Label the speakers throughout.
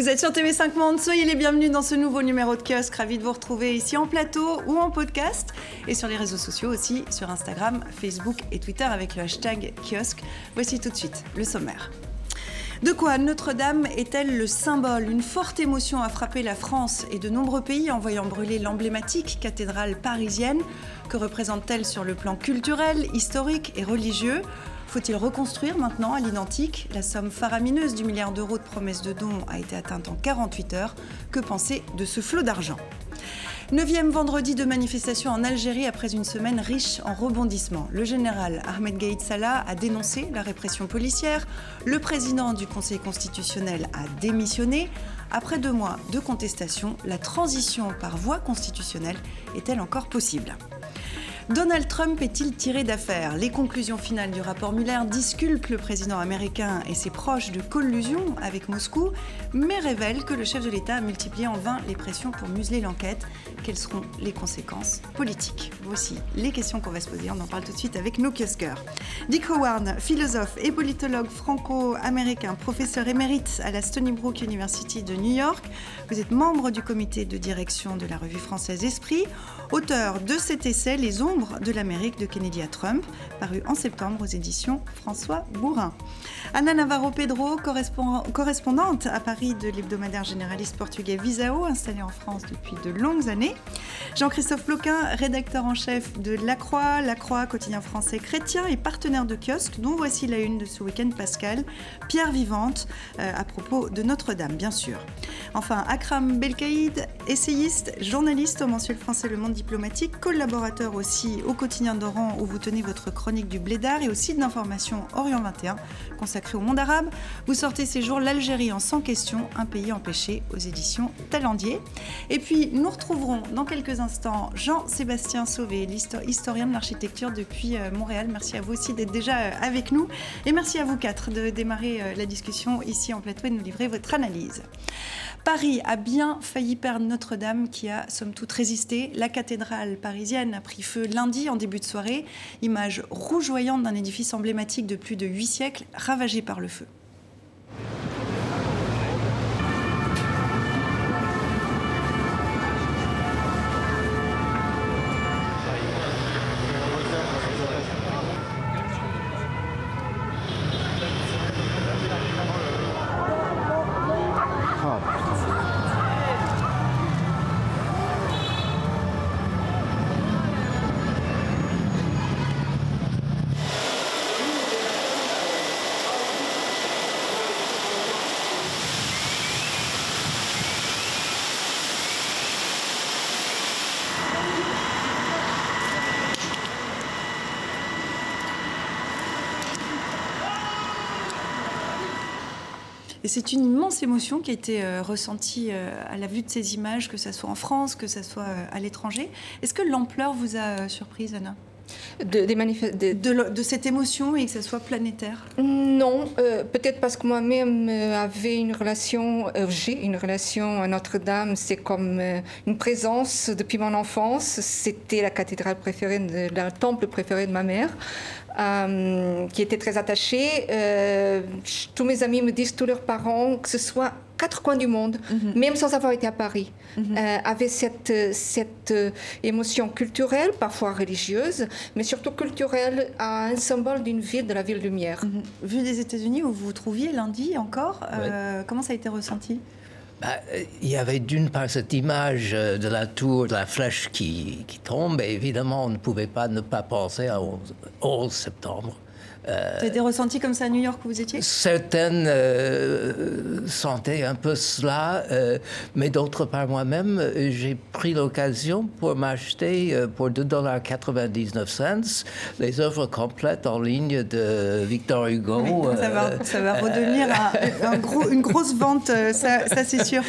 Speaker 1: Vous êtes sur TV5 Monde, soyez les bienvenus dans ce nouveau numéro de kiosque. Ravi de vous retrouver ici en plateau ou en podcast et sur les réseaux sociaux aussi, sur Instagram, Facebook et Twitter avec le hashtag kiosque. Voici tout de suite le sommaire. De quoi Notre-Dame est-elle le symbole? Une forte émotion a frappé la France et de nombreux pays en voyant brûler l'emblématique cathédrale parisienne. Que représente-t-elle sur le plan culturel, historique et religieux? Faut-il reconstruire maintenant à l'identique La somme faramineuse du milliard d'euros de promesses de dons a été atteinte en 48 heures. Que penser de ce flot d'argent? Neuvième vendredi de manifestation en Algérie après une semaine riche en rebondissements. Le général Ahmed Gaïd Salah a dénoncé la répression policière. Le président du Conseil constitutionnel a démissionné. Après deux mois de contestation, la transition par voie constitutionnelle est-elle encore possible? Donald Trump est-il tiré d'affaire? Les conclusions finales du rapport Mueller disculpent le président américain et ses proches de collusion avec Moscou, mais révèlent que le chef de l'État a multiplié en vain les pressions pour museler l'enquête. Quelles seront les conséquences politiques? Voici les questions qu'on va se poser. On en parle tout de suite avec nos. Dick Howard, philosophe et politologue franco-américain, professeur émérite à la Stony Brook University de New York. Vous êtes membre du comité de direction de la revue française Esprit, auteur de cet essai Les de l'Amérique de Kennedy à Trump, paru en septembre aux éditions François Bourrin. Anna Navarro Pedro, correspondante à Paris de l'hebdomadaire généraliste portugais Visao, installé en France depuis de longues années. Jean-Christophe Ploquin, rédacteur en chef de La Croix, La Croix, quotidien français chrétien et partenaire de kiosque, dont voici la une de ce week-end Pascal, Pierre Vivante, euh, à propos de Notre-Dame, bien sûr. Enfin, Akram Belkaïd, essayiste, journaliste au mensuel français Le Monde diplomatique, collaborateur aussi au quotidien d'Oran où vous tenez votre chronique du Blédard et au site d'information Orient 21 consacré au monde arabe. Vous sortez ces jours l'Algérie en 100 questions, un pays empêché aux éditions Talendier. Et puis nous retrouverons dans quelques instants Jean-Sébastien Sauvé, historien de l'architecture depuis euh, Montréal. Merci à vous aussi d'être déjà euh, avec nous et merci à vous quatre de démarrer euh, la discussion ici en plateau et de nous livrer votre analyse. Paris a bien failli perdre Notre-Dame qui a somme toute résisté. La cathédrale parisienne a pris feu lundi en début de soirée, image rougeoyante d'un édifice emblématique de plus de huit siècles ravagé par le feu. Et c'est une immense émotion qui a été euh, ressentie euh, à la vue de ces images, que ce soit en France, que ce soit euh, à l'étranger. Est-ce que l'ampleur vous a surprise, Anna?
Speaker 2: De, des
Speaker 1: de, cette émotion et que ce soit planétaire?
Speaker 2: Non, peut-être parce que moi-même une relation, j'ai une relation à Notre-Dame, c'est comme une présence depuis mon enfance. C'était la cathédrale préférée, le temple préféré de ma mère. Euh, qui était très attaché. Euh, tous mes amis me disent, tous leurs parents, que ce soit quatre coins du monde, mhm. même sans avoir été à Paris, mhm. euh, avaient cette, cette émotion culturelle, parfois religieuse, mais surtout culturelle, à un symbole d'une ville, de la ville lumière.
Speaker 1: Mhm. Vu des États-Unis où vous vous trouviez lundi encore, comment ça a été ressenti?
Speaker 3: Bah, il y avait d'une part cette image euh, de la tour, de la flèche qui, qui tombe, et évidemment, on ne pouvait pas ne pas penser au 11 septembre.
Speaker 1: Euh, ça a été ressenti comme ça à New York où vous étiez?
Speaker 3: Certaines euh, sentaient un peu cela, euh, mais d'autre part moi-même, j'ai pris l'occasion pour m'acheter pour 2,99$ les œuvres complètes en ligne de Victor Hugo.
Speaker 1: ça, va, ça, va, redevenir un, gros, une grosse vente, ça, ça c'est sûr.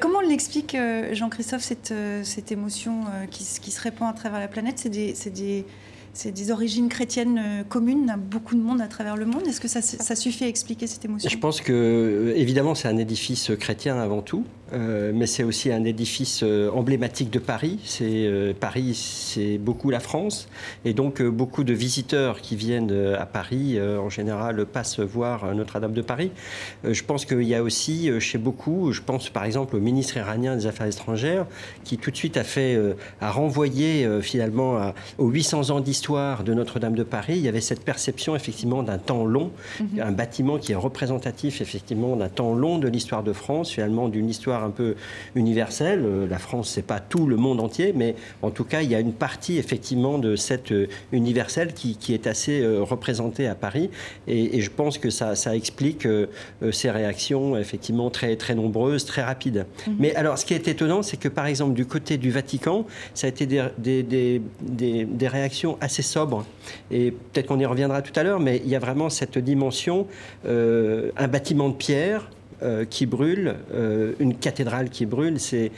Speaker 1: comment on l'explique, Jean-Christophe, cette, cette émotion qui, qui, se répand à travers la planète? C'est des, des c'est des origines chrétiennes euh, communes à beaucoup de monde à travers le monde. Est-ce que ça, suffit à expliquer cette émotion?
Speaker 4: Je pense que, euh, évidemment, c'est un édifice chrétien avant tout. Euh, mais c'est aussi un édifice euh, emblématique de Paris. C'est euh, Paris, c'est beaucoup la France, et donc beaucoup de visiteurs qui viennent à Paris en général passent voir Notre-Dame de Paris. je pense qu'il y a aussi chez beaucoup, je pense par exemple au ministre iranien des Affaires étrangères, qui tout de suite a fait, a renvoyé finalement aux 800 ans d'histoire de Notre-Dame de Paris. Il y avait cette perception effectivement d'un temps long, mhm. un bâtiment qui est représentatif effectivement d'un temps long de l'histoire de France, finalement d'une histoire un peu universelle. Euh, la France, c'est pas tout le monde entier, mais en tout cas, il y a une partie effectivement de cette euh, universelle qui, est assez euh, représentée à Paris. Et, je pense que ça, explique ces réactions effectivement très, très nombreuses, très rapides. Mhm. Mais alors, ce qui est étonnant, c'est que par exemple, du côté du Vatican, ça a été des, des, réactions assez sobres. Et peut-être qu'on y reviendra tout à l'heure, mais il y a vraiment cette dimension, un bâtiment de pierre, euh, qui brûle, euh, une cathédrale qui brûle, c'est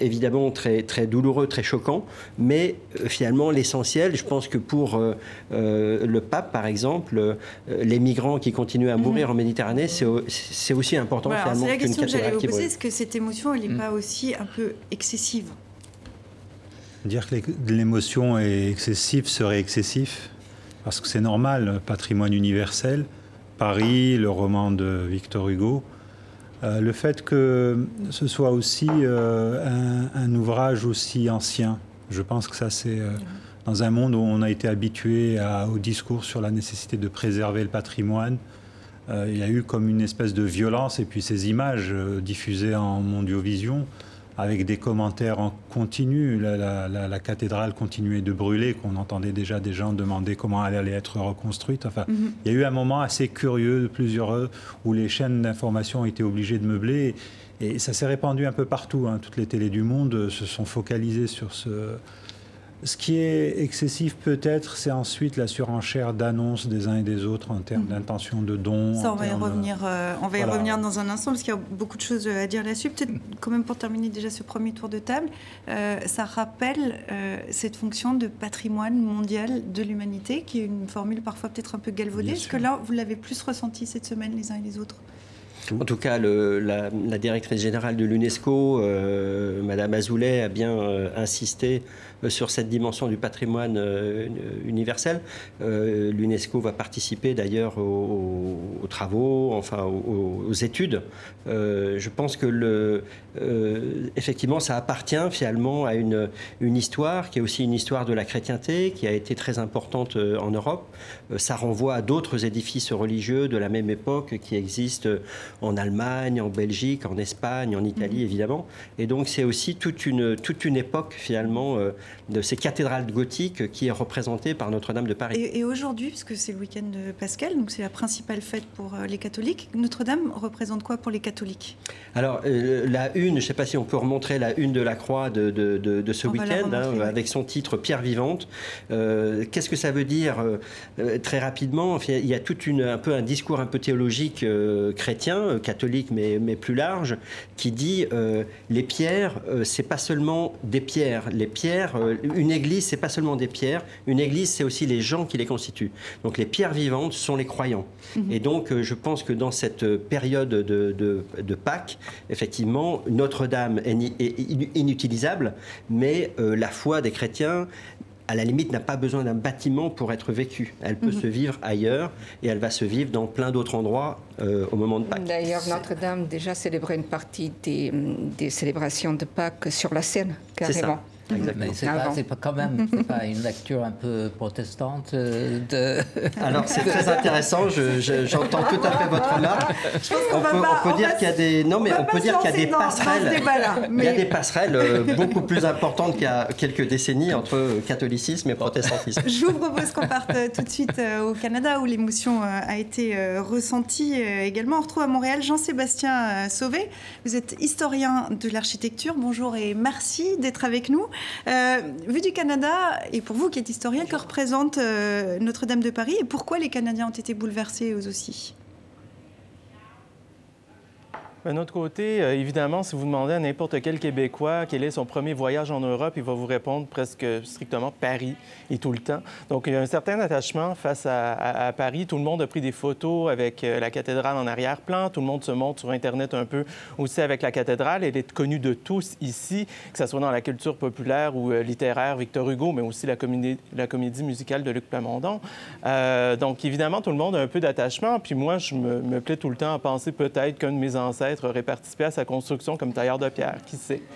Speaker 4: évidemment très, très douloureux, très choquant, mais euh, finalement l'essentiel, je pense que pour le pape par exemple, les migrants qui continuent à mourir mhm. en Méditerranée, c'est aussi important finalement
Speaker 1: C'est la question que j'allais vous poser, est-ce que cette émotion, elle n'est mm. pas aussi un peu excessive?
Speaker 5: Dire que l'émotion est excessive serait excessif, parce que c'est normal, patrimoine universel, Paris, le roman de Victor Hugo, euh, le fait que ce soit aussi euh, un, ouvrage aussi ancien, je pense que ça c'est euh, dans un monde où on a été habitué au discours sur la nécessité de préserver le patrimoine. il y a eu comme une espèce de violence et puis ces images diffusées en mondiovision avec des commentaires en continu. La, cathédrale continuait de brûler, qu'on entendait déjà des gens demander comment elle allait être reconstruite. Enfin, mhm. il y a eu un moment assez curieux de plusieurs où les chaînes d'information ont été obligées de meubler. Et ça s'est répandu un peu partout. Hein. Toutes les télés du monde se sont focalisées sur ce, ce qui est excessif peut-être, c'est ensuite la surenchère d'annonces des uns et des autres en termes mhm. d'intention de dons.
Speaker 1: Ça, on va y revenir. Euh, on va y revenir dans un instant parce qu'il y a beaucoup de choses à dire là-dessus. Peut-être quand même pour terminer déjà ce premier tour de table, euh, ça rappelle euh, cette fonction de patrimoine mondial de l'humanité, qui est une formule parfois peut-être un peu galvaudée. Est-ce que là, vous l'avez plus ressenti cette semaine les uns et les autres?
Speaker 4: En tout cas, la, directrice générale de l'UNESCO, Madame Azoulay, a bien insisté euh, sur cette dimension du patrimoine euh, universel. Euh, L'UNESCO va participer d'ailleurs aux, travaux, enfin aux, études. je pense que le, effectivement, ça appartient finalement à une, une histoire qui est aussi une histoire de la chrétienté, qui a été très importante en Europe. ça renvoie à d'autres édifices religieux de la même époque qui existent en Allemagne, en Belgique, en Espagne, en Italie, mmh. évidemment. Et donc, c'est aussi toute une, toute une époque, finalement, de ces cathédrales gothiques qui est représentée par Notre-Dame de Paris.
Speaker 1: Et, aujourd'hui, puisque c'est le week-end de Pascal, donc c'est la principale fête pour euh, les catholiques, Notre-Dame représente quoi pour les catholiques?
Speaker 4: Alors, euh, la une, je ne sais pas si on peut remontrer la une de la croix de, de, de, ce week-end, hein, avec son titre Pierre vivante. Euh, qu'est-ce que ça veut dire Très rapidement, il y a tout une, un peu un discours un peu théologique chrétien, catholique, mais, mais plus large, qui dit les pierres, c'est pas seulement des pierres. Les pierres, une église, c'est pas seulement des pierres. Une église, c'est aussi les gens qui les constituent. Donc les pierres vivantes sont les croyants. Mhm. Et donc, euh, je pense que dans cette période de, Pâques, effectivement, Notre-Dame est, inutilisable, mais euh, la foi des chrétiens à la limite, n'a pas besoin d'un bâtiment pour être vécue. Elle peut mhm. se vivre ailleurs et elle va se vivre dans plein d'autres endroits euh, au moment de Pâques.
Speaker 2: D'ailleurs, Notre-Dame déjà célébrait une partie des, des, célébrations de Pâques sur la scène, carrément.
Speaker 3: Mais c'est pas, pas, quand même pas une lecture un peu protestante euh, de.
Speaker 4: Alors c'est très intéressant. J'entends tout à fait votre remarque. On, peut, on peut dire qu'il y a des non mais on, peut dire qu'il y a des passerelles. Il y a des passerelles euh, beaucoup plus importantes qu'il y a quelques décennies entre catholicisme et protestantisme.
Speaker 1: Je vous propose qu'on parte euh, tout de suite au Canada où l'émotion a été ressentie également. On retrouve à Montréal Jean-Sébastien Sauvé. Vous êtes historien de l'architecture. Bonjour et merci d'être avec nous. Euh, vu du Canada, et pour vous qui êtes historien, que représente euh, Notre-Dame de Paris et pourquoi les Canadiens ont été bouleversés eux aussi?
Speaker 6: D'un autre côté, euh, évidemment, si vous demandez à n'importe quel Québécois quel est son premier voyage en Europe, il va vous répondre presque strictement Paris et tout le temps. Donc, il y a un certain attachement face à, Paris. Tout le monde a pris des photos avec euh, la cathédrale en arrière-plan. Tout le monde se montre sur Internet un peu aussi avec la cathédrale. Elle est connue de tous ici, que ce soit dans la culture populaire ou euh, littéraire, Victor Hugo, mais aussi la comédie, la comédie musicale de Luc Plamondon. donc, évidemment, tout le monde a un peu d'attachement. Puis moi, je me, me plais tout le temps à penser peut-être qu'un de mes ancêtres aurait participé à sa construction comme tailleur de pierre. Qui sait?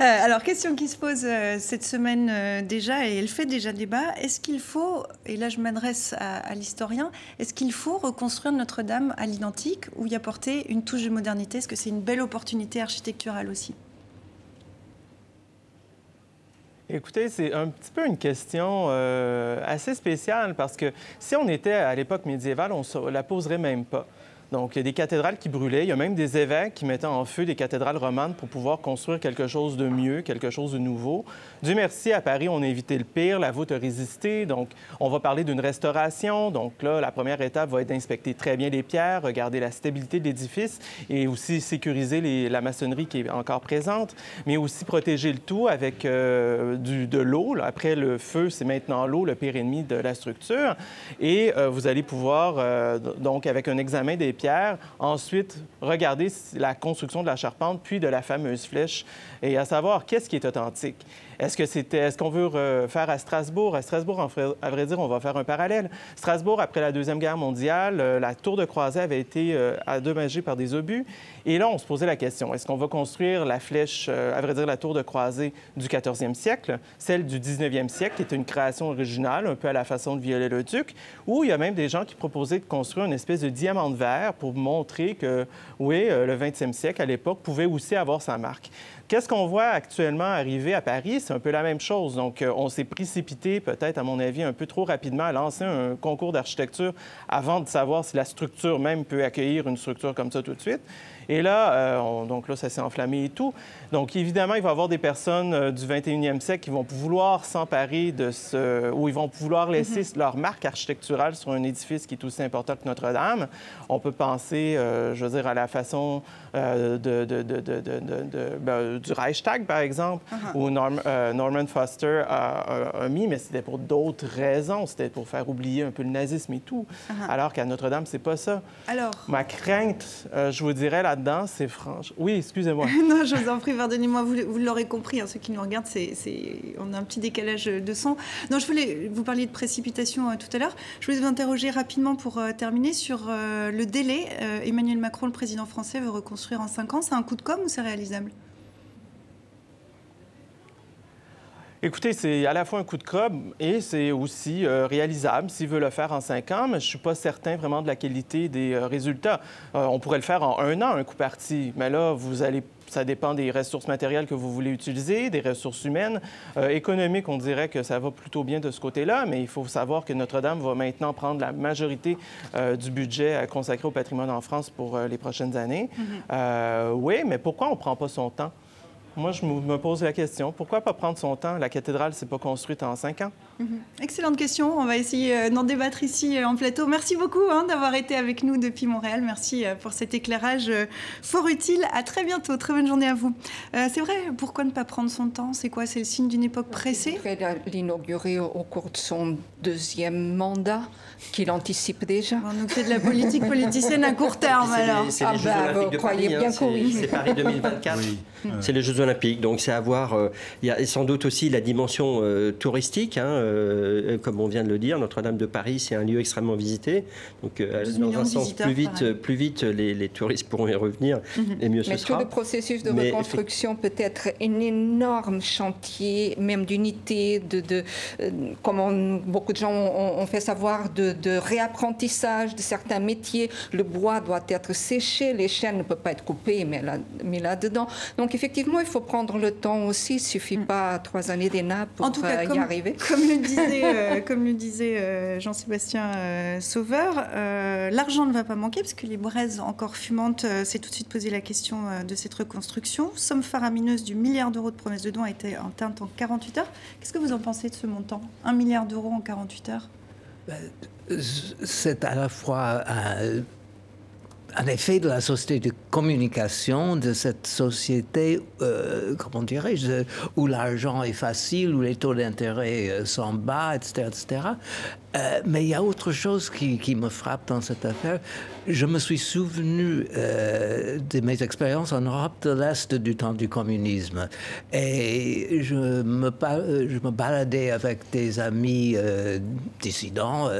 Speaker 1: Euh, alors, question qui se pose euh, cette semaine euh, déjà, et elle fait déjà débat, est-ce qu'il faut, et là je m'adresse à, l'historien, est-ce qu'il faut reconstruire Notre-Dame à l'identique ou y apporter une touche de modernité? Est-ce que c'est une belle opportunité architecturale aussi?
Speaker 6: Écoutez, c'est un petit peu une question assez spéciale parce que si on était à l'époque médiévale, on ne la poserait même pas. Donc, il y a des cathédrales qui brûlaient. Il y a même des évêques qui mettaient en feu des cathédrales romanes pour pouvoir construire quelque chose de mieux, quelque chose de nouveau. Dieu merci, à Paris, on a évité le pire. La voûte a résisté. Donc, on va parler d'une restauration. Donc, là, la première étape va être d'inspecter très bien les pierres, regarder la stabilité de l'édifice et aussi sécuriser la maçonnerie qui est encore présente, mais aussi protéger le tout avec euh, de l'eau. Après le feu, c'est maintenant l'eau, le pire ennemi de la structure. Et euh, vous allez pouvoir, euh, donc, avec un examen des Ensuite, regardez la construction de la charpente, puis de la fameuse flèche, et à savoir qu'est-ce qui est authentique? Est-ce que c'était, est-ce qu'on veut faire à Strasbourg? À Strasbourg, à vrai dire, on va faire un parallèle. Strasbourg, après la Deuxième Guerre mondiale, euh, la tour de croisée avait été euh, endommagée par des obus. Et là, on se posait la question, est-ce qu'on va construire la flèche, euh, à vrai dire, la tour de croisée du 14e siècle, celle du 19e siècle, qui est une création originale, un peu à la façon de Viollet-le-Duc, ou il y a même des gens qui proposaient de construire une espèce de diamant de verre pour montrer que, oui, le 20e siècle, à l'époque, pouvait aussi avoir sa marque. Qu'est-ce qu'on voit actuellement arriver à Paris? C'est un peu la même chose. Donc, euh, on s'est précipité, peut-être, à mon avis, un peu trop rapidement à lancer un concours d'architecture avant de savoir si la structure même peut accueillir une structure comme ça tout de suite. Et là, euh, donc là, ça s'est enflammé et tout. Donc, évidemment, il va y avoir des personnes euh, du 21e siècle qui vont vouloir s'emparer de ce... ou ils vont vouloir laisser mhm. leur marque architecturale sur un édifice qui est aussi important que Notre-Dame. On peut penser, euh, je veux dire, à la façon de, ben, du Reichstag, par exemple, uh-huh. où Norman Foster a, mis, mais c'était pour d'autres raisons. C'était pour faire oublier un peu le nazisme et tout. Uh-huh. Alors qu'à Notre-Dame, c'est pas ça.
Speaker 1: Alors...
Speaker 6: Ma crainte, je vous dirais, là là c'est franche. Oui, excusez-moi.
Speaker 1: non, je vous en prie, pardonnez-moi, vous, l'aurez compris, hein, ceux qui nous regardent, c'est, on a un petit décalage de son. Non, je voulais, vous parliez de précipitation euh, tout à l'heure. Je voulais vous interroger rapidement pour euh, terminer sur euh, le délai. Emmanuel Macron, le président français, veut reconstruire en 5 ans. C'est un coup de com' ou c'est réalisable?
Speaker 6: Écoutez, c'est à la fois un coup de com' et c'est aussi euh, réalisable s'il veut le faire en cinq ans, mais je ne suis pas certain vraiment de la qualité des euh, résultats. Euh, on pourrait le faire en un an, un coup parti, mais là, vous allez ça dépend des ressources matérielles que vous voulez utiliser, des ressources humaines. économiques, on dirait que ça va plutôt bien de ce côté-là, mais il faut savoir que Notre-Dame va maintenant prendre la majorité du budget consacré au patrimoine en France pour les prochaines années. Mm-hmm. oui, mais pourquoi on ne prend pas son temps? Moi, je me pose la question, pourquoi pas prendre son temps? La cathédrale, c'est pas construite en cinq ans.
Speaker 1: Mhm. Excellente question. On va essayer euh, d'en débattre ici euh, en plateau. Merci beaucoup hein, d'avoir été avec nous depuis Montréal. Merci euh, pour cet éclairage fort utile. À très bientôt. Très bonne journée à vous. c'est vrai, pourquoi ne pas prendre son temps? C'est quoi? C'est le signe d'une époque pressée?
Speaker 2: L'inaugurer au cours de son deuxième mandat, qu'il anticipe déjà.
Speaker 1: On nous fait de la politique politicienne à court terme alors.
Speaker 4: C'est les, Jeux ah bah, Olympiques de Paris. Bien hein, c'est Paris 2024. C'est les Jeux Olympiques. Donc c'est à voir. Il y a sans doute aussi la dimension touristique. Hein, euh, comme on vient de le dire, Notre-Dame de Paris, c'est un lieu extrêmement visité. Donc, euh, dans un sens, plus vite, plus vite les, touristes pourront y revenir mhm. et mieux ce
Speaker 2: Mais tout le processus de reconstruction peut être un énorme chantier, même d'unité, de, de euh, comme beaucoup de gens ont, fait savoir, de, réapprentissage de certains métiers. Le bois doit être séché, les chaînes ne peuvent pas être coupées, mais là, mais là dedans. Donc effectivement, il faut prendre le temps aussi. Il ne suffit mm. pas trois années d'ENA pour en tout cas, y arriver.
Speaker 1: Comme le disait, euh, comme le disait euh, Jean-Sébastien euh, Sauveur, l'argent ne va pas manquer parce que les braises encore fumantes s'est tout de suite posé la question de cette reconstruction. Somme faramineuse du milliard d'euros de promesses de dons a été atteinte en 48 heures. Qu'est-ce que vous en pensez de ce montant? Un milliard d'euros en 48 heures?
Speaker 3: Ben, C'est à la fois un un effet de la société de communication, de cette société, euh, comment dirais-je, où l'argent est facile, où les taux d'intérêt euh, sont bas, etc. etc. Euh, mais il y a autre chose qui, qui, me frappe dans cette affaire. Je me suis souvenu euh, de mes expériences en Europe de l'Est du temps du communisme. Et je me, je me baladais avec des amis euh, dissidents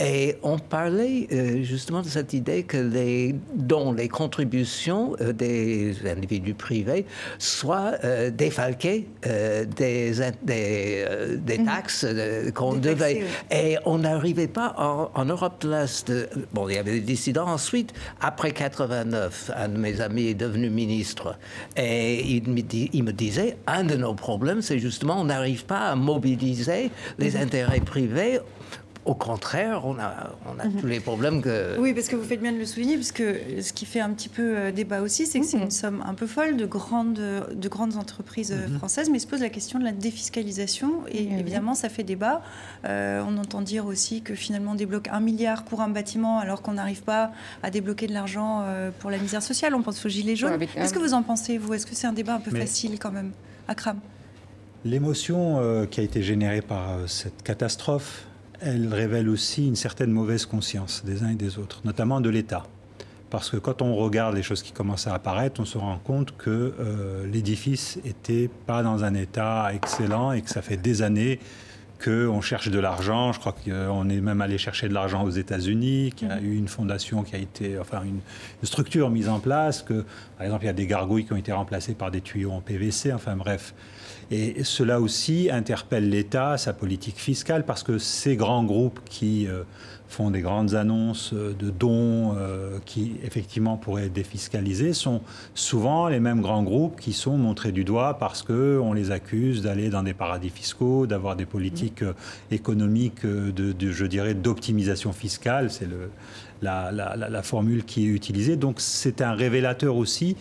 Speaker 3: et on parlait justement de cette idée que les dons, les contributions des individus privés soient défalquées des, des, des, taxes qu'on devait. Et on n'arrivait pas en, Europe de l'Est. Bon, il y avait des dissidents. Ensuite, après 89, un de mes amis est devenu ministre. Et il me, il me disait, un de nos problèmes, c'est justement, on n'arrive pas à mobiliser les mhm. intérêts privés au contraire, on a, on a mhm. tous les problèmes que...
Speaker 1: Oui, parce que vous faites bien de le souligner, parce que ce qui fait un petit peu euh, débat aussi, c'est que c'est mhm. une somme un peu folle de grandes, de grandes entreprises euh, mhm. françaises, mais se pose la question de la défiscalisation, et évidemment, ça fait débat. Euh, on entend dire aussi que finalement, on débloque un milliard pour un bâtiment, alors qu'on n'arrive pas à débloquer de l'argent pour la misère sociale. On pense aux gilets jaunes. Qu'est-ce que vous en pensez, vous? Est-ce que c'est un débat un peu facile, quand même, à Cram
Speaker 5: L'émotion qui a été générée par cette catastrophe elle révèle aussi une certaine mauvaise conscience des uns et des autres, notamment de l'État. Parce que quand on regarde les choses qui commencent à apparaître, on se rend compte que euh, l'édifice n'était pas dans un état excellent et que ça fait des années qu'on cherche de l'argent. Je crois qu'on est même allé chercher de l'argent aux États-Unis, qu'il y a mhm. eu une fondation qui a été, enfin une, structure mise en place, que par exemple il y a des gargouilles qui ont été remplacées par des tuyaux en PVC, enfin bref. Et cela aussi interpelle l'État, sa politique fiscale, parce que ces grands groupes qui euh, font des grandes annonces de dons euh, qui effectivement pourraient être défiscalisés sont souvent les mêmes grands groupes qui sont montrés du doigt parce qu'on les accuse d'aller dans des paradis fiscaux, d'avoir des politiques euh, économiques, de, je dirais, d'optimisation fiscale. C'est la, la, formule qui est utilisée. Donc c'est un révélateur aussi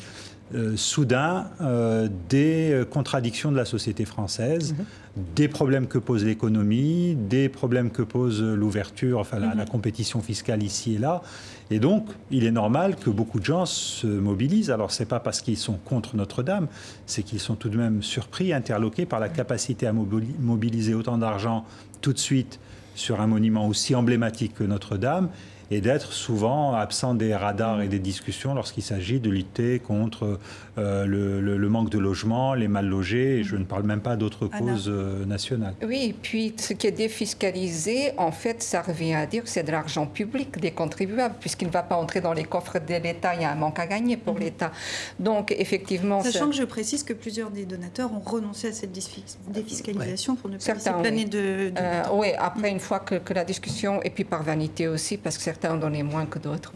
Speaker 5: euh, soudain euh, des contradictions de la société française, mhm. des problèmes que pose l'économie, des problèmes que pose l'ouverture, enfin la, mhm. compétition fiscale ici et là. Et donc, il est normal que beaucoup de gens se mobilisent. Alors, ce n'est pas parce qu'ils sont contre Notre-Dame, c'est qu'ils sont tout de même surpris, interloqués par la capacité à mobiliser autant d'argent tout de suite sur un monument aussi emblématique que Notre-Dame et d'être souvent absent des radars et des discussions lorsqu'il s'agit de lutter contre euh, le, manque de logement, les mal logés, et je ne parle même pas d'autres causes euh, nationales.
Speaker 2: Oui, et puis ce qui est défiscalisé, en fait, ça revient à dire que c'est de l'argent public des contribuables, puisqu'il ne va pas entrer dans les coffres de l'État, il y a un manque à gagner pour mhm. l'État. Donc, effectivement...
Speaker 1: Sachant que je précise que plusieurs des donateurs ont renoncé à cette défiscalisation pour ne pas laisser planer de...
Speaker 2: Euh, oui, après, une fois que, que, la discussion, et puis par vanité aussi, parce que certains certains en donnaient moins que d'autres.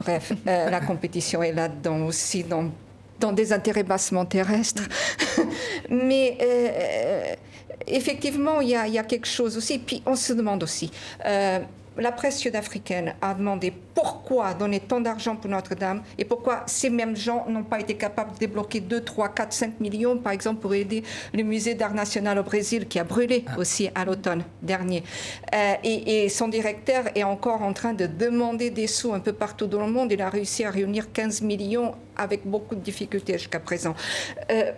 Speaker 2: Bref, euh, la compétition est là-dedans aussi, dans, dans des intérêts bassement terrestres. Mais euh, effectivement, il y, y, a quelque chose aussi. Puis on se demande aussi. Euh, la presse sud-africaine a demandé pourquoi donner tant d'argent pour Notre-Dame et pourquoi ces mêmes gens n'ont pas été capables de débloquer 2, 3, 4, 5 millions, par exemple, pour aider le musée d'art national au Brésil qui a brûlé ah. aussi à l'automne dernier. Euh, et, son directeur est encore en train de demander des sous un peu partout dans le monde. Il a réussi à réunir 15 millions avec beaucoup de difficultés jusqu'à présent. Euh,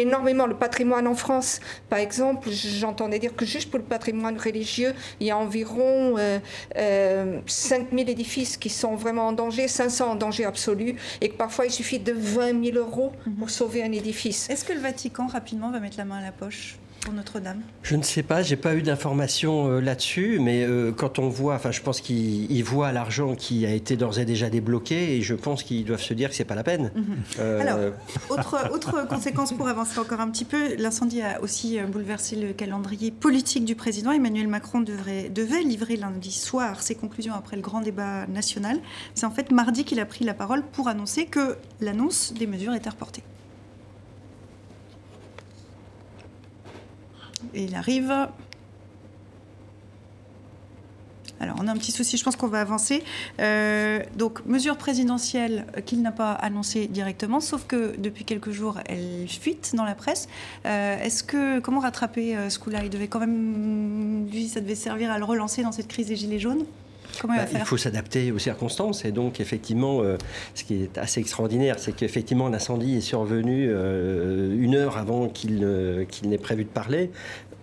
Speaker 2: énormément le patrimoine en France. Par exemple, j'entendais dire que juste pour le patrimoine religieux, il y a environ euh, euh, 5000 édifices qui sont vraiment en danger, 500 en danger absolu, et que parfois il suffit de 20 000 euros pour mhm. sauver un édifice.
Speaker 1: Est-ce que le Vatican rapidement va mettre la main à la poche? notre-Dame?
Speaker 4: Je ne sais pas, j'ai pas eu d'informations euh, là-dessus, mais euh, quand on voit, enfin, je pense qu'ils voient l'argent qui a été d'ores et déjà débloqué, et je pense qu'ils doivent se dire que c'est pas la peine. Mhm.
Speaker 1: Euh, Alors, autre, autre conséquence pour avancer encore un petit peu, l'incendie a aussi bouleversé le calendrier politique du président. Emmanuel Macron devrait, devait livrer lundi soir ses conclusions après le grand débat national. C'est en fait mardi qu'il a pris la parole pour annoncer que l'annonce des mesures était reportée. Il arrive. Alors, on a un petit souci, je pense qu'on va avancer. Euh, donc, mesure présidentielle qu'il n'a pas annoncée directement, sauf que depuis quelques jours, elle fuite dans la presse. Euh, est-ce que, comment rattraper euh, ce coup-là? Il devait quand même, lui, ça devait servir à le relancer dans cette crise des Gilets jaunes? Comment il va
Speaker 4: Bah, il faut s'adapter aux circonstances. Et donc, effectivement, euh, ce qui est assez extraordinaire, c'est qu'effectivement, l'incendie est survenu euh, une heure avant qu'il n'ait prévu de parler.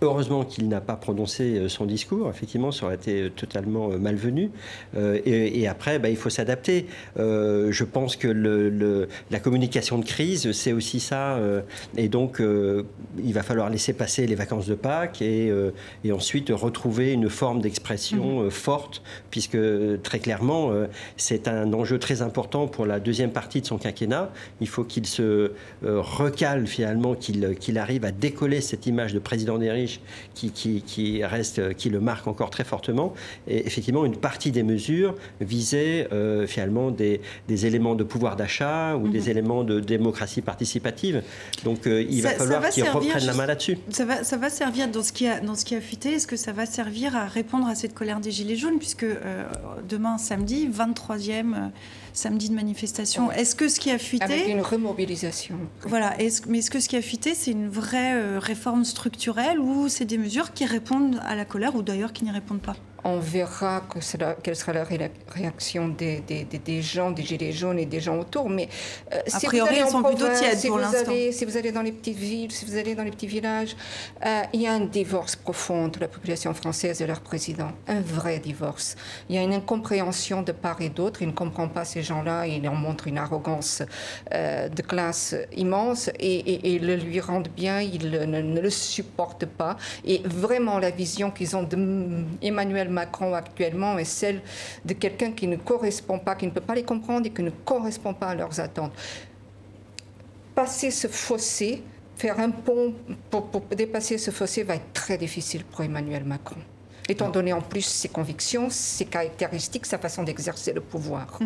Speaker 4: Heureusement qu'il n'a pas prononcé euh, son discours. Effectivement, ça aurait été totalement euh, malvenu. Euh, et, et après, bah, il faut s'adapter. Euh, je pense que le- le- la communication de crise, c'est aussi ça. euh, et donc, euh, il va falloir laisser passer les vacances de Pâques et, euh, et ensuite retrouver une forme d'expression euh, forte, puisque euh, très clairement, euh, c'est un enjeu très important pour la deuxième partie de son quinquennat. Il faut qu'il se euh, recale finalement, qu'il qu'il arrive à décoller cette image de président des qui, qui, qui reste, qui le marque encore très fortement. Et effectivement, une partie des mesures visait euh, finalement des, des éléments de pouvoir d'achat ou des éléments de démocratie participative. Donc, euh, il
Speaker 1: Ça-
Speaker 4: va falloir
Speaker 1: va
Speaker 4: qu'il
Speaker 1: servir
Speaker 4: reprenne la main là-dessus.
Speaker 1: Ça va, ça va servir dans ce qui a, dans ce qui a fuité. Est-ce que ça va servir à répondre à cette colère des Gilets jaunes Puisque euh, demain, samedi, 23e euh, samedi de manifestation. Est-ce que ce qui a
Speaker 2: Avec
Speaker 1: fuité.
Speaker 2: une remobilisation.
Speaker 1: Voilà, est-ce- mais est-ce que ce qui a fuité, c'est une vraie euh, réforme structurelle ou c'est des mesures qui répondent à la colère ou d'ailleurs qui n'y répondent pas?
Speaker 2: On verra que quelle sera la ré- réaction des, des- des- des gens, des gilets jaunes et des gens autour. Mais euh,
Speaker 1: A
Speaker 2: si
Speaker 1: priori,
Speaker 2: vous allez
Speaker 1: ils sont plutôt
Speaker 2: province,
Speaker 1: tièdes
Speaker 2: si
Speaker 1: pour l'instant.
Speaker 2: si vous allez dans les petites villes, si vous allez dans les petits villages, euh, il y a un divorce profond de la population française et leur président. Un vrai divorce. Il y a une incompréhension de part et d'autre. Ils ne comprennent pas ces gens-là. Ils en montrent une arrogance euh, de classe immense et, et- et le lui rendent bien. Ils ne, ne le supportent pas. Et vraiment, la vision qu'ils ont d'Emmanuel Macron actuellement est celle de quelqu'un qui ne correspond pas, qui ne peut pas les comprendre et qui ne correspond pas à leurs attentes. Passer ce fossé, faire un pont pour, pour dépasser ce fossé va être très difficile pour Emmanuel Macron. Étant donné en plus ses convictions, ses caractéristiques, sa façon d'exercer le pouvoir.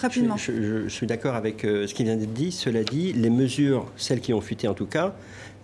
Speaker 1: Rapidement.
Speaker 4: Je, je- je suis d'accord avec euh, ce qui vient d'être dit. Cela dit, les mesures, celles qui ont fuité en tout cas,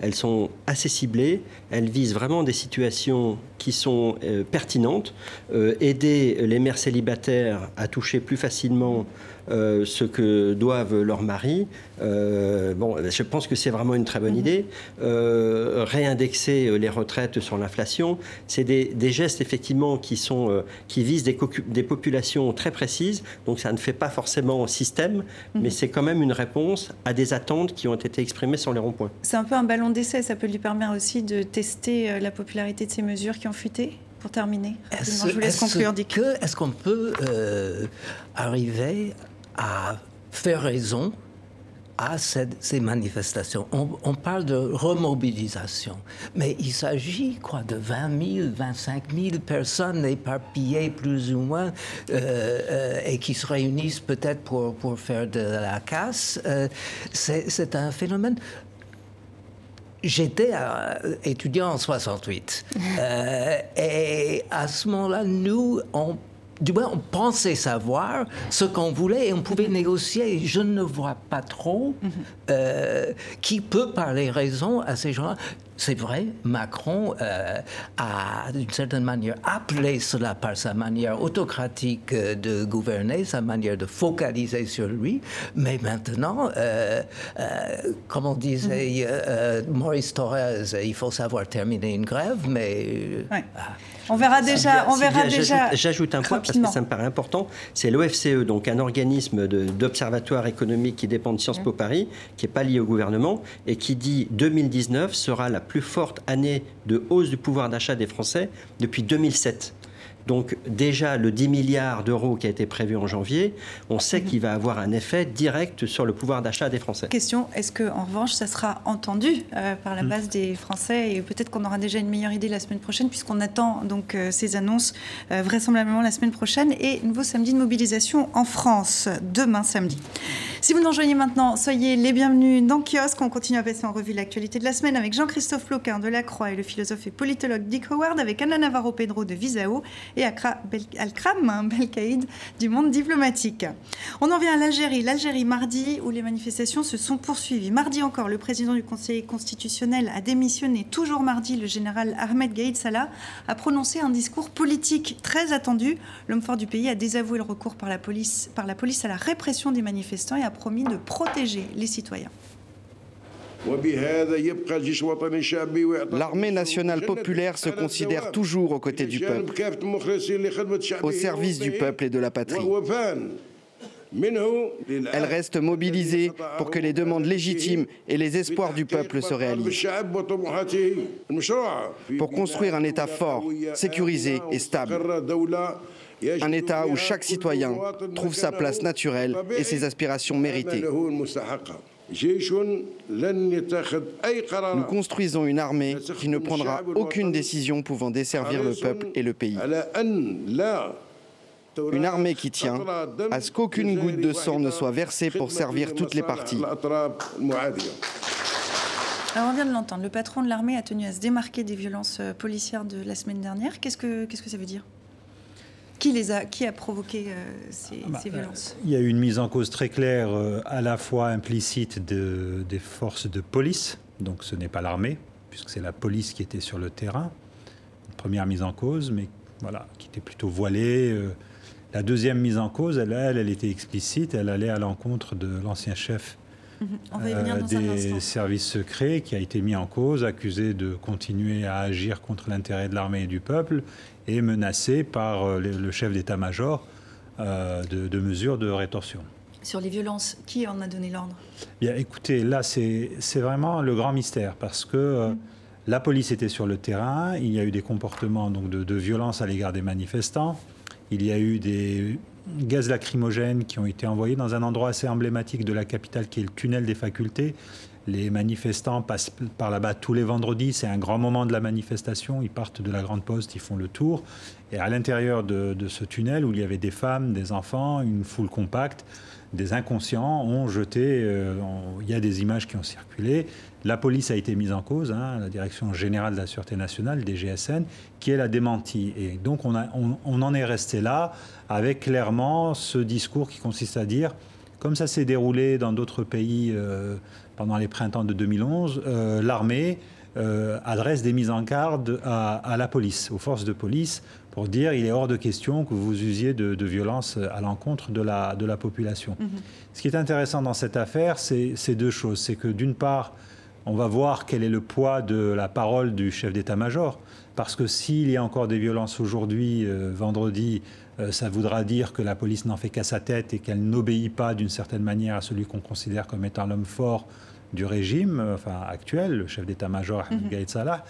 Speaker 4: elles sont assez ciblées. Elles visent vraiment des situations qui sont euh, pertinentes. Euh, aider les mères célibataires à toucher plus facilement euh, ce que doivent leurs maris. Euh, bon, je pense que c'est vraiment une très bonne idée. Euh, réindexer les retraites sur l'inflation, c'est des, des gestes effectivement qui sont euh, qui visent des, populations très précises. Donc ça ne fait pas forcément système, mais c'est quand même une réponse à des attentes qui ont été exprimées sur les ronds-points.
Speaker 1: C'est un peu un ballon d'essai. Ça peut lui permettre aussi de tester la popularité de ces mesures qui ont fuité. Pour terminer, je vous laisse
Speaker 3: est-ce
Speaker 1: conclure, Dick.
Speaker 3: Est-ce qu'on peut euh, arriver à faire raison à cette- ces manifestations on, on parle de remobilisation, mais il s'agit quoi de 20 000, 25 000 personnes éparpillées plus ou moins euh, euh, et qui se réunissent peut-être pour, pour faire de la casse. Euh, c'est un phénomène J'étais étudiant en 68. Euh, et à ce moment-là, nous, on, du moins, on pensait savoir ce qu'on voulait et on pouvait négocier. Je ne vois pas trop euh, qui peut parler raison à ces gens-là. C'est vrai, Macron euh, a d'une certaine manière appelé cela par sa manière autocratique euh, de gouverner, sa manière de focaliser sur lui. Mais maintenant, euh, comme on disait euh, Maurice Thorez, il faut savoir terminer une grève, mais
Speaker 1: Ouais.
Speaker 3: ah,
Speaker 1: On verra déjà. On verra déjà.
Speaker 4: J'ajoute un point parce que ça me paraît important. C'est l'OFCE, donc un organisme d'observatoire économique qui dépend de Sciences Po Paris, qui n'est pas lié au gouvernement, et qui dit 2019 sera la plus forte année de hausse du pouvoir d'achat des Français depuis 2007. Donc déjà, le 10 milliards d'euros qui a été prévu en janvier, on sait qu'il va avoir un effet direct sur le pouvoir d'achat des Français.
Speaker 1: Question est-ce que en revanche, ça sera entendu euh, par
Speaker 4: Mm.
Speaker 1: la base des Français et peut-être qu'on aura déjà une meilleure idée la semaine prochaine puisqu'on attend donc euh, ces annonces euh, vraisemblablement la semaine prochaine et nouveau samedi de mobilisation en France demain samedi. Si vous nous rejoignez maintenant, soyez les bienvenus dans Kiosque. On continue à passer en revue l'actualité de la semaine avec Jean-Christophe Ploquin de La Croix et le philosophe et politologue Dick Howard avec Anna Navarro Pedro de Visao et Alkram hein, Belkaïd du monde diplomatique. On en vient à l'Algérie. L'Algérie, mardi, où les manifestations se sont poursuivies. Mardi encore, le président du Conseil constitutionnel a démissionné. Toujours mardi, le général Ahmed Gaïd Salah a prononcé un discours politique très attendu. L'homme fort du pays a désavoué le recours par la police, par la police à la répression des manifestants et a promis de protéger les citoyens.
Speaker 7: L'armée nationale populaire se considère toujours aux côtés du peuple, au service du peuple et de la patrie. Elle reste mobilisée pour que les demandes légitimes et les espoirs du peuple se réalisent. Pour construire un État fort, sécurisé et stable. Un État où chaque citoyen trouve sa place naturelle et ses aspirations méritées. Nous construisons une armée qui ne prendra aucune décision pouvant desservir le peuple et le pays. Une armée qui tient à ce qu'aucune goutte de sang ne soit versée pour servir toutes les parties.
Speaker 1: Alors on vient de l'entendre, le patron de l'armée a tenu à se démarquer des violences euh, policières de la semaine dernière. Qu'est-ce que, qu'est-ce que ça veut dire? Qui, les a, qui a provoqué euh, ces,
Speaker 5: Ah bah,
Speaker 1: ces violences?
Speaker 5: Il y a eu une mise en cause très claire, euh, à la fois implicite de- des forces de police, donc ce n'est pas l'armée, puisque c'est la police qui était sur le terrain. Une première mise en cause, mais voilà, qui était plutôt voilée. euh. La deuxième mise en cause, elle, elle, elle était explicite, elle allait à l'encontre de l'ancien chef
Speaker 1: Mhm.
Speaker 5: Euh,
Speaker 1: un
Speaker 5: des services secrets qui a été mis en cause, accusé de continuer à agir contre l'intérêt de l'armée et du peuple et menacé par euh, le chef d'état-major euh, de, de mesures de rétorsion.
Speaker 1: Sur les violences, qui en a donné l'ordre?
Speaker 5: Bien, écoutez, là, c'est vraiment le grand mystère parce que euh, la police était sur le terrain, il y a eu des comportements donc, de, de violence à l'égard des manifestants, il y a eu des gaz lacrymogènes qui ont été envoyés dans un endroit assez emblématique de la capitale qui est le tunnel des facultés. Les manifestants passent par là-bas tous les vendredis, c'est un grand moment de la manifestation, ils partent de la Grande Poste, ils font le tour, et à l'intérieur de, ce tunnel où il y avait des femmes, des enfants, une foule compacte, des inconscients ont jeté, euh, il y a des images qui ont circulé, la police a été mise en cause, hein, la Direction générale de la Sûreté nationale, DGSN, qui elle a démenti. Et donc on en est resté là avec clairement ce discours qui consiste à dire, comme ça s'est déroulé dans d'autres pays euh, pendant les printemps de 2011, euh, l'armée euh, adresse des mises en garde à, à la police, aux forces de police, pour dire il est hors de question que vous usiez de, de violence à l'encontre de la, de la population. Ce qui est intéressant dans cette affaire, c'est deux choses. C'est que d'une part, on va voir quel est le poids de la parole du chef d'état-major. Parce que s'il y a encore des violences aujourd'hui, euh, vendredi, ça voudra dire que la police n'en fait qu'à sa tête et qu'elle n'obéit pas d'une certaine manière à celui qu'on considère comme étant l'homme fort du régime euh, enfin, actuel, le chef d'état-major Ahmed Gaïd Salah.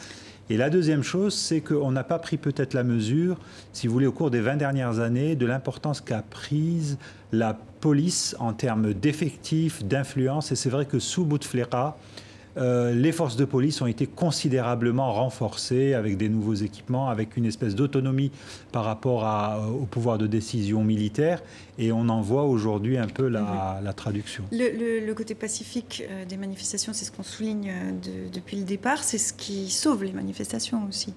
Speaker 5: Et la deuxième chose, c'est qu'on n'a pas pris peut-être la mesure, si vous voulez, au cours des 20 dernières années, de l'importance qu'a prise la police en termes d'effectifs, d'influence. Et c'est vrai que sous Bouteflika, euh, les forces de police ont été considérablement renforcées avec des nouveaux équipements, avec une espèce d'autonomie par rapport à- au pouvoir de décision militaire. Et on en voit aujourd'hui un peu la, la traduction.
Speaker 1: Le, le- le côté pacifique euh, des manifestations, c'est ce qu'on souligne euh, de- depuis le départ, c'est ce qui sauve les manifestations aussi.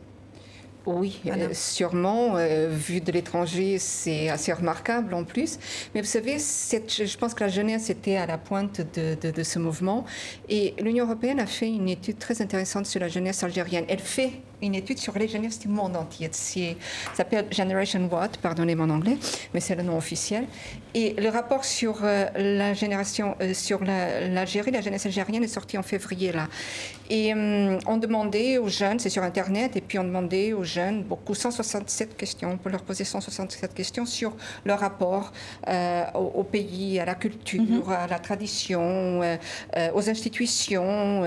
Speaker 2: Oui,
Speaker 1: Voilà.
Speaker 2: euh, sûrement. euh, vu de l'étranger, c'est assez remarquable en plus. Mais vous savez, je je pense que la jeunesse était à la pointe de, de- de ce mouvement. Et l'Union européenne a fait une étude très intéressante sur la jeunesse algérienne. Elle fait une étude sur les jeunesses du monde entier. Ça s'appelle Generation What, pardonnez mon anglais, mais c'est le nom officiel. Et le rapport sur euh, la génération, euh, sur la- l'Algérie, la jeunesse algérienne est sorti en février là. Et hum, on demandait aux jeunes, c'est sur Internet, et puis on demandait aux jeunes beaucoup 167 questions. On peut leur poser 167 questions sur leur rapport euh, au, au pays, à la culture, à la tradition, aux institutions,